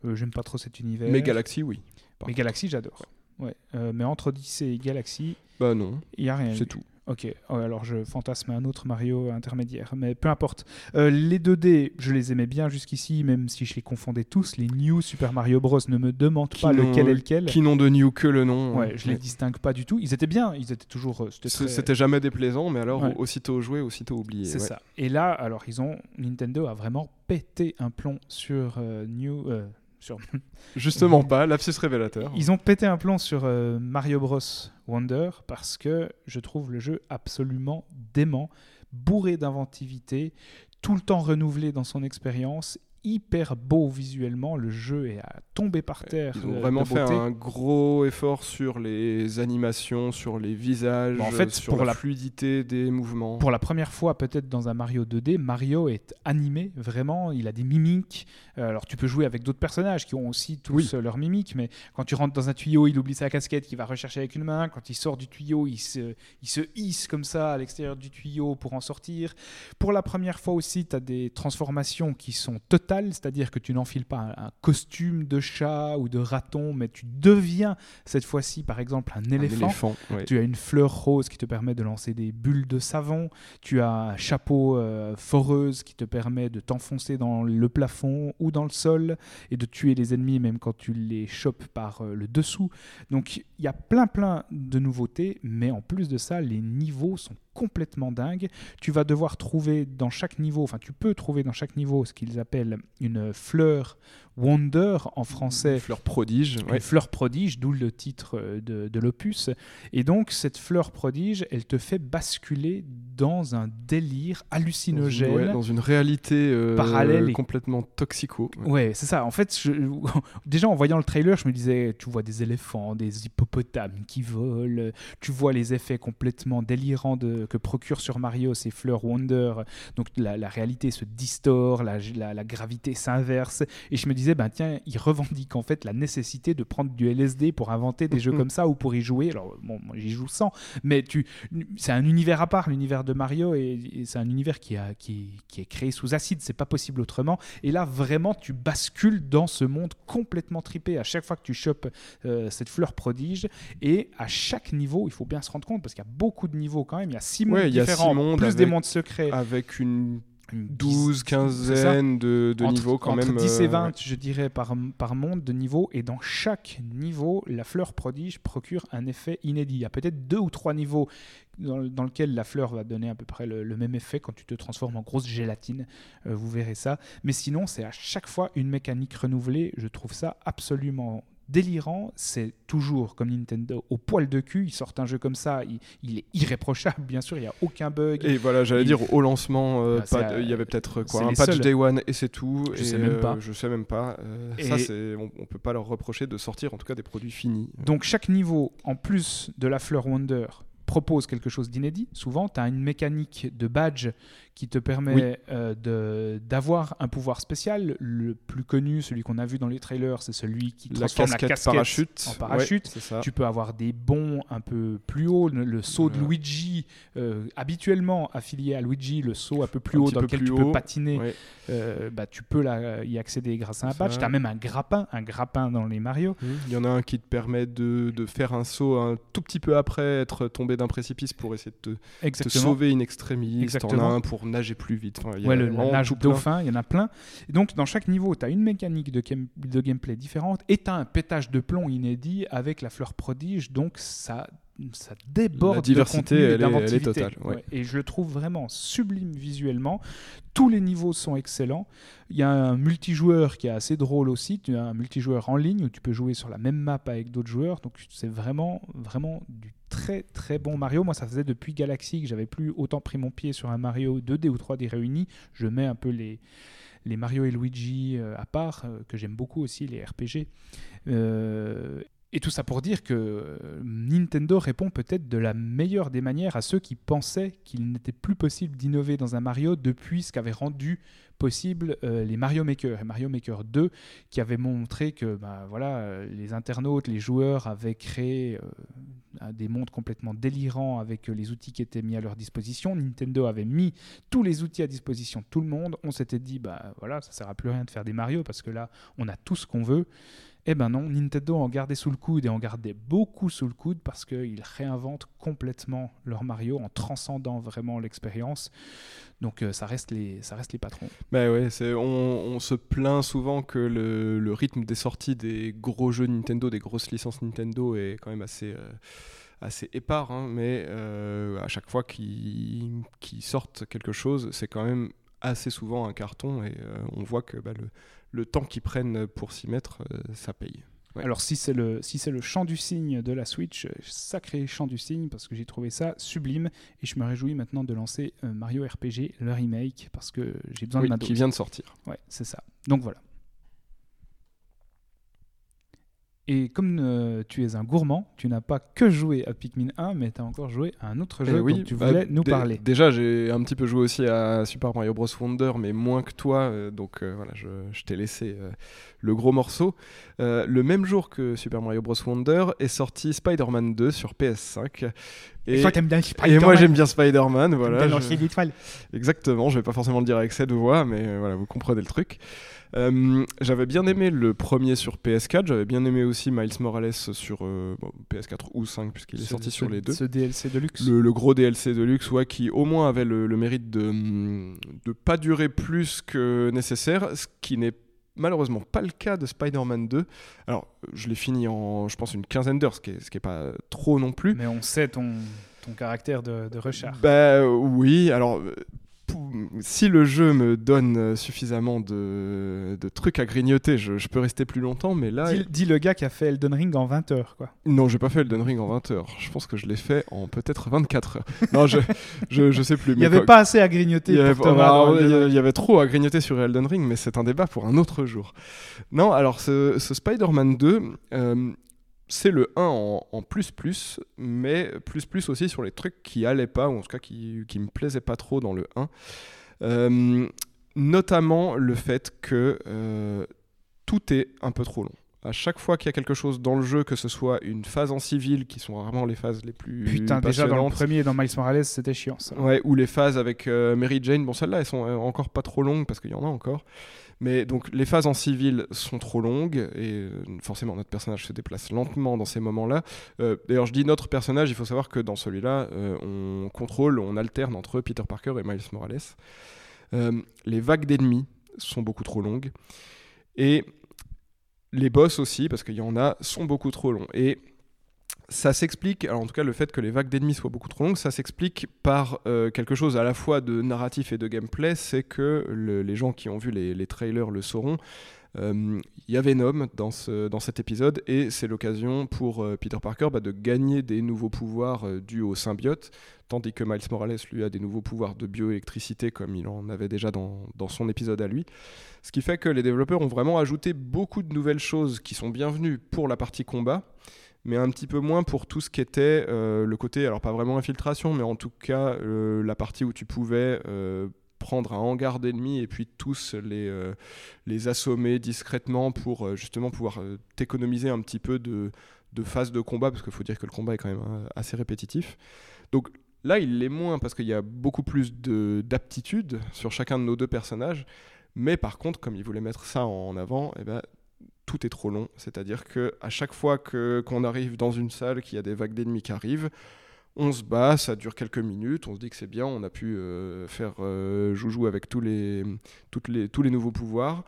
Euh, J'aime pas trop cet univers. Mais Galaxy, oui. par Mais Galaxy, j'adore. Ouais. Euh, mais entre Odyssey et Galaxy, Bah non, il y a rien. c'est eu. tout. Ok, alors je fantasme un autre Mario intermédiaire, mais peu importe. Euh, les 2D, je les aimais bien jusqu'ici, même si je les confondais tous. Les New Super Mario Bros. ne me demandent Qui pas lequel est lequel. Qui n'ont de new que le nom. Ouais, je les distingue pas du tout. Ils étaient bien, ils étaient toujours. euh, C'était très- jamais déplaisant, mais alors Ouais. aussitôt joué, aussitôt oublié. C'est ouais. ça. Et là, alors ils ont Nintendo a vraiment pété un plomb sur euh, New. euh, sur... Justement pas, lapsus révélateur. Ils ont pété un plomb sur euh, Mario Bros Wonder parce que je trouve le jeu absolument dément, bourré d'inventivité, tout le temps renouvelé dans son expérience, hyper beau visuellement. Le jeu est à tomber par terre. Ils ont euh, vraiment fait un gros effort sur les animations, sur les visages, Bon, en fait, sur pour la, la- fluidité des mouvements. Pour la première fois, peut-être dans un Mario 2D, Mario est animé vraiment. Il a des mimiques. Euh, alors, tu peux jouer avec d'autres personnages qui ont aussi tous Oui. euh, leurs mimiques, mais quand tu rentres dans un tuyau, il oublie sa casquette qu'il va rechercher avec une main. Quand il sort du tuyau, il se, il se hisse comme ça à l'extérieur du tuyau pour en sortir. Pour la première fois aussi, tu as des transformations qui sont totales, c'est-à-dire que tu n'enfiles pas un, un costume de chat ou de raton, mais tu deviens cette fois-ci, par exemple, un Un éléphant. Tu as une fleur rose qui te permet de lancer des bulles de savon. Tu as un chapeau euh, foreuse qui te permet de t'enfoncer dans le plafond ou dans le sol et de tuer les ennemis même quand tu les chopes par euh, le dessous. Donc il y a plein plein de nouveautés, mais en plus de ça, les niveaux sont complètement dingues. Tu vas devoir trouver dans chaque niveau, enfin tu peux trouver dans chaque niveau ce qu'ils appellent une fleur Wonder en français. Fleur prodige. Une fleur prodige, d'où le titre euh, de, de l'opus. Et donc, cette fleur prodige, elle te fait basculer dans un délire hallucinogène. Dans une, dans une réalité euh, parallèle complètement toxico. Ouais, c'est ça. En fait, je, déjà en voyant le trailer, je me disais, tu vois des éléphants, des hippopotames qui volent, tu vois les effets complètement délirants de, que procure sur Mario ces fleurs Wonder. Donc la, la réalité se distord, la, la, la gravité s'inverse. Et je me disais, ben tiens, il revendique en fait la nécessité de prendre du LSD pour inventer des jeux comme ça ou pour y jouer. Alors bon, j'y joue sans, mais tu, c'est un univers à part, l'univers de Mario, et, c'est un univers qui, a, qui, qui est créé sous acide, c'est pas possible autrement. Et là, vraiment, tu bascules dans ce monde complètement tripé à chaque fois que tu chopes euh, cette fleur prodige, et à chaque niveau, il faut bien se rendre compte parce qu'il y a beaucoup de niveaux quand même. Il y a six mondes différents, plus des mondes secrets, avec une 12, 15 de, de niveaux quand entre même. 10 et 20, euh, je dirais, par, par monde de niveau. Et dans chaque niveau, la fleur prodige procure un effet inédit. Il y a peut-être deux ou trois niveaux dans, dans lesquels la fleur va donner à peu près le, même effet quand tu te transformes en grosse gélatine. Euh, vous verrez ça. Mais sinon, c'est à chaque fois une mécanique renouvelée. Je trouve ça absolument délirant, c'est toujours comme Nintendo au poil de cul. Ils sortent un jeu comme ça, il, est irréprochable, bien sûr, il n'y a aucun bug. Et voilà, j'allais dire au lancement, euh, bah, il y avait peut-être quoi, un patch Day One et c'est tout. Je sais même pas. Euh, je sais même pas. Euh, ça, c'est, on, ne peut pas leur reprocher de sortir en tout cas des produits finis. Donc chaque niveau, en plus de la fleur Wonder, propose quelque chose d'inédit. Souvent, tu as une mécanique de badge qui te permet euh, d'avoir un pouvoir spécial. Le plus connu, celui qu'on a vu dans les trailers, c'est celui qui transforme la casquette, parachute. en parachute. tu peux avoir des bons un peu plus haut. Le, saut de Luigi, euh, habituellement affilié à Luigi, le saut un peu plus haut dans lequel tu peux patiner, euh, bah, tu peux y accéder grâce à un badge. Tu as même un grappin, un grappin dans les Mario. Mmh. Il y en a un qui te permet de, de, faire un saut un tout petit peu après être tombé d'un précipice pour essayer de te, te sauver in extremis. Exactement. en as un pour nager plus vite. Enfin, y a le nage dauphin, il y en a plein. Et donc, dans chaque niveau, tu as une mécanique de, de gameplay différente et tu as un pétage de plomb inédit avec la fleur prodige. Donc, ça ça déborde la diversité, de elle, est, elle est totale. Et je le trouve vraiment sublime visuellement. Tous les niveaux sont excellents. Il y a un multijoueur qui est assez drôle aussi. Tu as un multijoueur en ligne où tu peux jouer sur la même map avec d'autres joueurs. Donc c'est vraiment, vraiment du très très bon Mario. Moi, ça faisait depuis Galaxy que j'avais plus autant pris mon pied sur un Mario 2D ou 3D réunis. Je mets un peu les, les Mario et Luigi euh, à part, euh, que j'aime beaucoup aussi, les RPG. Euh, et tout ça pour dire que Nintendo répond peut-être de la meilleure des manières à ceux qui pensaient qu'il n'était plus possible d'innover dans un Mario depuis ce qu'avait rendu possible euh, les Mario Maker et Mario Maker 2 qui avait montré que bah, voilà, euh, les internautes, les joueurs avaient créé euh, des mondes complètement délirants avec les outils qui étaient mis à leur disposition. Nintendo avait mis tous les outils à disposition de tout le monde. On s'était dit bah voilà, ça sert à plus rien de faire des Mario parce que là, on a tout ce qu'on veut. Eh ben non, Nintendo en gardait sous le coude et en gardait beaucoup sous le coude parce qu'ils réinventent complètement leur Mario en transcendant vraiment l'expérience. Donc euh, ça, reste les, ça reste les patrons. Bah ouais, on, se plaint souvent que le, rythme des sorties des gros jeux Nintendo, des grosses licences Nintendo est quand même assez... Euh, épars, hein, mais euh, à chaque fois qu'ils sortent quelque chose, c'est quand même assez souvent un carton et on voit que bah, le, le temps qu'ils prennent pour s'y mettre, euh, ça paye. Alors si c'est le si c'est le chant du cygne de la Switch, euh, sacré chant du cygne parce que j'ai trouvé ça sublime et je me réjouis maintenant de lancer euh, Mario RPG le remake parce que j'ai besoin de ma qui vient de sortir. Ouais, c'est ça. Donc voilà. Et comme euh, tu es un gourmand, tu n'as pas que joué à Pikmin 1, mais tu as encore joué à un autre eh jeu dont tu bah, voulais nous parler. Déjà, j'ai un petit peu joué aussi à Super Mario Bros. Wonder, mais moins que toi, euh, donc euh, voilà, je, t'ai laissé le gros morceau. le même jour que Super Mario Bros. Wonder est sorti Spider-Man 2 sur PS5. Et, toi, bien et moi, j'aime bien Spider-Man. Voilà, je... Exactement, je vais pas forcément le dire avec cette voix, mais voilà, vous comprenez le truc. Euh, j'avais bien aimé le premier sur PS4, j'avais bien aimé aussi Miles Morales sur euh, PS4 ou 5 puisqu'il est sorti sur les deux. Ce DLC de luxe. Le, gros DLC de luxe, ouais, qui au moins avait le, mérite de ne pas durer plus que nécessaire, ce qui n'est malheureusement pas le cas de Spider-Man 2. Alors, je l'ai fini en, je pense, une quinzaine d'heures, ce qui n'est est pas trop non plus. Mais on sait ton, ton caractère de, de Bah oui, alors si le jeu me donne suffisamment de, de trucs à grignoter, je, je, peux rester plus longtemps, mais là... Dis, dis, le gars qui a fait Elden Ring en 20 heures, quoi. Non, j'ai pas fait Elden Ring en 20 heures. Je pense que je l'ai fait en peut-être 24 heures. non, je, je, je, sais plus. Il n'y avait pas assez à grignoter il y, avait, pour Thomas il y, y avait trop à grignoter sur Elden Ring, mais c'est un débat pour un autre jour. Non, alors ce, ce Spider-Man 2... Euh, c'est le 1 en, en, plus plus, mais plus plus aussi sur les trucs qui allaient pas, ou en tout cas qui, qui me plaisaient pas trop dans le 1. Euh, notamment le fait que euh, tout est un peu trop long. À chaque fois qu'il y a quelque chose dans le jeu, que ce soit une phase en civil, qui sont rarement les phases les plus Putain, déjà dans le premier, dans Miles Morales, c'était chiant ça. Ouais, ou les phases avec euh, Mary Jane, bon celles-là, elles sont encore pas trop longues, parce qu'il y en a encore. Mais donc les phases en civil sont trop longues et euh, forcément notre personnage se déplace lentement dans ces moments-là. Euh, D'ailleurs, je dis notre personnage, il faut savoir que dans celui-là, euh, on contrôle, on alterne entre Peter Parker et Miles Morales. Les vagues d'ennemis sont beaucoup trop longues et les boss aussi, parce qu'il y en a, sont beaucoup trop longs. Ça s'explique, alors en tout cas le fait que les vagues d'ennemis soient beaucoup trop longues, ça s'explique par euh, quelque chose à la fois de narratif et de gameplay, c'est que le, les gens qui ont vu les, trailers le sauront. Il euh, y a Venom dans, dans cet épisode et c'est l'occasion pour euh, Peter Parker bah, de gagner des nouveaux pouvoirs euh, dus au symbiote, tandis que Miles Morales lui a des nouveaux pouvoirs de bioélectricité comme il en avait déjà dans, dans son épisode à lui. Ce qui fait que les développeurs ont vraiment ajouté beaucoup de nouvelles choses qui sont bienvenues pour la partie combat mais un petit peu moins pour tout ce qui était euh, le côté, alors pas vraiment infiltration, mais en tout cas euh, la partie où tu pouvais euh, prendre un hangar d'ennemis et puis tous les, les assommer discrètement pour justement pouvoir t'économiser un petit peu de, de phase de combat, parce qu'il faut dire que le combat est quand même euh, assez répétitif. Donc là, il l'est moins parce qu'il y a beaucoup plus d'aptitude sur chacun de nos deux personnages. Mais par contre, comme il voulait mettre ça en avant, eh ben, tout est trop long. C'est-à-dire que à chaque fois qu'on arrive dans une salle, qu'il y a des vagues d'ennemis qui arrivent, on se bat, ça dure quelques minutes, on se dit que c'est bien, on a pu euh, faire euh, joujou avec tous les, tous les nouveaux pouvoirs.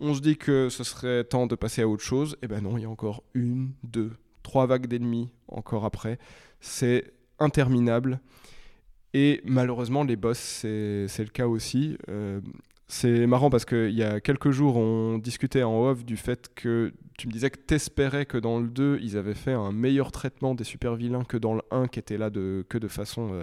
On se dit que ce serait temps de passer à autre chose. Et ben non, il y a encore une, deux, trois vagues d'ennemis encore après. C'est interminable. Et malheureusement, les boss, c'est le cas aussi. Euh, c'est marrant parce qu'il y a quelques jours, on discutait en off du fait que tu me disais que t'espérais que dans le 2, ils avaient fait un meilleur traitement des super vilains que dans le 1, qui était là de, que de façon euh,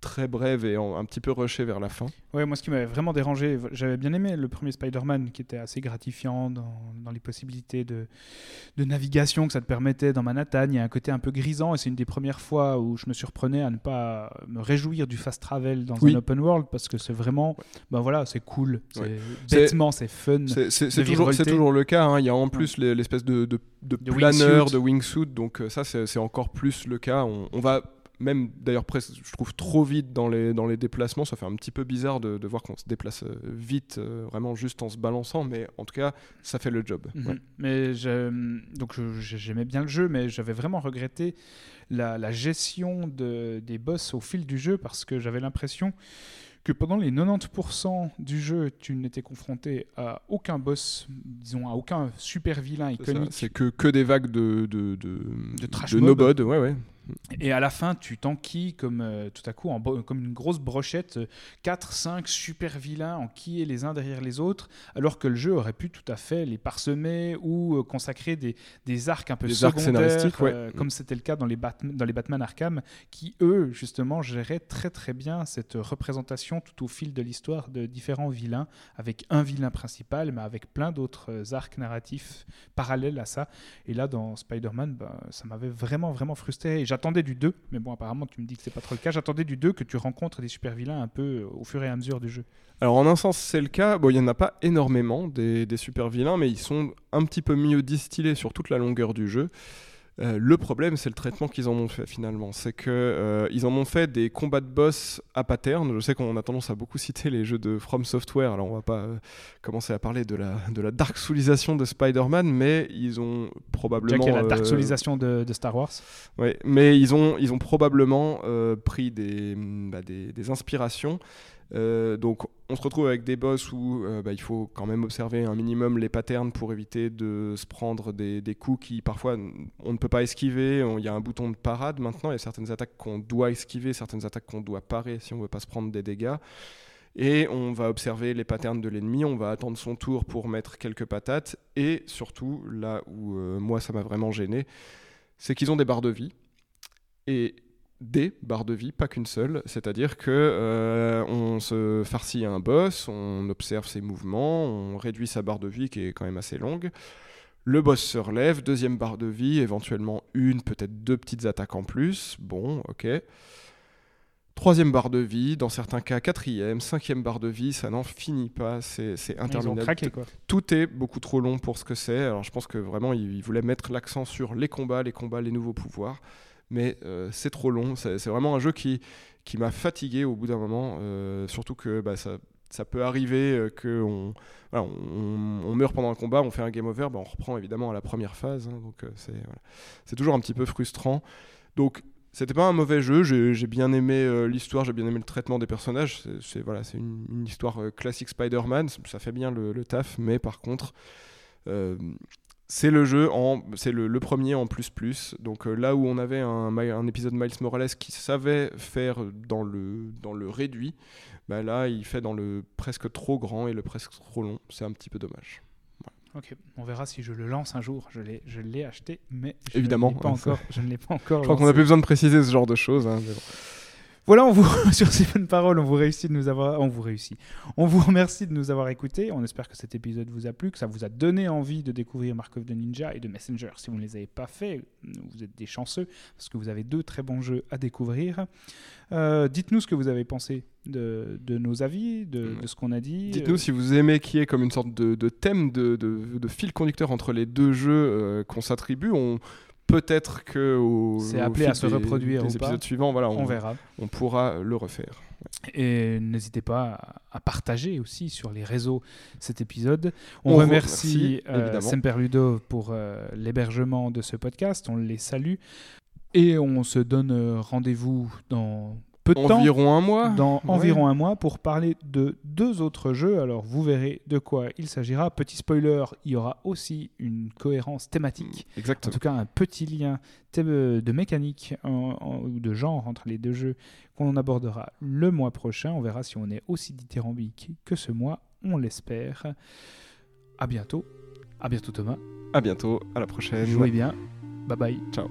très brève et en, un petit peu rushée vers la fin. Ouais, moi, ce qui m'avait vraiment dérangé, j'avais bien aimé le premier Spider-Man, qui était assez gratifiant dans, dans les possibilités de, de, navigation que ça te permettait dans Manhattan. Il y a un côté un peu grisant, et c'est une des premières fois où je me surprenais à ne pas me réjouir du fast travel dans Oui. un open world, parce que c'est vraiment, ben voilà, c'est cool, c'est Ouais. bêtement, c'est fun. C'est- toujours, le cas. hein. Il y a en plus les- l'espèce de, de, de De planeur, wingsuit. de wingsuit. Donc euh, ça, c'est c'est encore plus le cas. On, on va même d'ailleurs presque, je trouve, trop vite dans les, dans les déplacements. Ça fait un petit peu bizarre de, de voir qu'on se déplace euh, vite, euh, vraiment juste en se balançant. Mais en tout cas, ça fait le job. Mhm. Ouais. Mais donc j'aimais bien le jeu, mais j'avais vraiment regretté la, la gestion de, des boss au fil du jeu parce que j'avais l'impression que pendant les 90% du jeu, tu n'étais confronté à aucun boss, disons à aucun super vilain iconique. C'est que, que des vagues de, de, de, De trash de mob. nobod. Ouais, ouais. Et à la fin, tu t'enquilles comme euh, tout à coup, en comme une grosse brochette, 4, 5 super vilains enquillés les uns derrière les autres, alors que le jeu aurait pu tout à fait les parsemer ou euh, consacrer des, des arcs un peu Des arcs secondaires, ouais. euh, comme c'était le cas dans les, Bat- dans les Batman Arkham, qui eux, justement, géraient très très bien cette représentation tout au fil de l'histoire de différents vilains, avec un vilain principal, mais avec plein d'autres euh, arcs narratifs parallèles à ça. Et là, dans Spider-Man, bah, ça m'avait vraiment, vraiment frustré. Et j'attendais du 2, mais bon, apparemment, tu me dis que c'est pas trop le cas. J'attendais du 2 que tu rencontres des super vilains un peu euh, au fur et à mesure du jeu. Alors en un sens c'est le cas, bon il n'y en a pas énormément des, des super vilains, mais ils sont un petit peu mieux distillés sur toute la longueur du jeu. Euh, le problème c'est le traitement qu'ils en ont fait finalement, c'est que euh, ils en ont fait des combats de boss à pattern. Je sais qu'on a tendance à beaucoup citer les jeux de From Software, alors on va pas euh, commencer à parler de la, de la dark soulisation de Spider-Man, mais ils ont Déjà probablement... qu'il y a la dark soulisation de, de Star Wars. Ouais, mais ils ont, ils ont probablement pris des, bah, des, des inspirations. Euh, donc on se retrouve avec des boss où euh, bah, il faut quand même observer un minimum les patterns pour éviter de se prendre des, coups qui parfois on ne peut pas esquiver. Il y a un bouton de parade maintenant, il y a certaines attaques qu'on doit esquiver, certaines attaques qu'on doit parer si on veut pas se prendre des dégâts. Et on va observer les patterns de l'ennemi, on va attendre son tour pour mettre quelques patates. Et surtout, là où euh, moi ça m'a vraiment gêné, c'est qu'ils ont des barres de vie. Des barres de vie, pas qu'une seule. C'est-à-dire que euh, on se farcit un boss, on observe ses mouvements, on réduit sa barre de vie qui est quand même assez longue. Le boss se relève, deuxième barre de vie, éventuellement une, peut-être deux petites attaques en plus. Bon, ok. Troisième barre de vie, dans certains cas quatrième, cinquième barre de vie, ça n'en finit pas, c'est interminable. Craqué, quoi. Tout est beaucoup trop long pour ce que c'est. Alors je pense que vraiment il, voulait mettre l'accent sur les combats, les combats, les nouveaux pouvoirs, mais euh, c'est trop long. C'est vraiment un jeu qui, qui m'a fatigué au bout d'un moment, euh, surtout que bah, ça, ça peut arriver euh, qu'on voilà, on, on, meurt pendant un combat, on fait un game over, bah, on reprend évidemment à la première phase, hein, donc c'est voilà. toujours un petit peu frustrant. Donc c'était pas un mauvais jeu, j'ai bien aimé l'histoire, j'ai bien aimé le traitement des personnages. C'est voilà, c'est une, histoire classique Spider-Man, ça fait bien le, taf, mais par contre, c'est le jeu en, c'est le, premier en plus plus. Donc là où on avait un, un, épisode Miles Morales qui savait faire dans le dans le réduit, bah là il fait dans le presque trop grand et le presque trop long. C'est un petit peu dommage. Ok, on verra si je le lance un jour. Je l'ai, je l'ai acheté, mais je Évidemment, ne l'ai pas encore. Je ne l'ai pas encore. Je crois qu'on n'a plus besoin de préciser ce genre de choses. Hein, voilà, on vous, sur ces bonnes paroles, on vous réussit de nous avoir, on vous réussit. On vous remercie de nous avoir écoutés. On espère que cet épisode vous a plu, que ça vous a donné envie de découvrir Mark of the Ninja et de Messenger. Si vous ne les avez pas fait, vous êtes des chanceux parce que vous avez deux très bons jeux à découvrir. Euh, dites-nous ce que vous avez pensé de, nos avis, de, ce qu'on a dit. Dites-nous si vous aimez qu'il y ait comme une sorte de, thème, de, fil conducteur entre les deux jeux euh, qu'on s'attribue. On peut-être que c'est appelé à se reproduire les épisodes suivants voilà on, verra. on pourra le refaire. Et n'hésitez pas à partager aussi sur les réseaux cet épisode. On, remercie euh, Semperludo pour euh, l'hébergement de ce podcast. On les salue. Et on se donne euh, rendez-vous dans environ un mois. Dans environ un mois pour parler de deux autres jeux. Alors vous verrez de quoi il s'agira. Petit spoiler, il y aura aussi une cohérence thématique. Exactement. En tout cas, un petit lien de mécanique ou de genre entre les deux jeux qu'on abordera le mois prochain. On verra si on est aussi dithyrambique que ce mois. On l'espère. À bientôt. À bientôt Thomas. À bientôt. À la prochaine. Jouez bien. Bye bye. Ciao.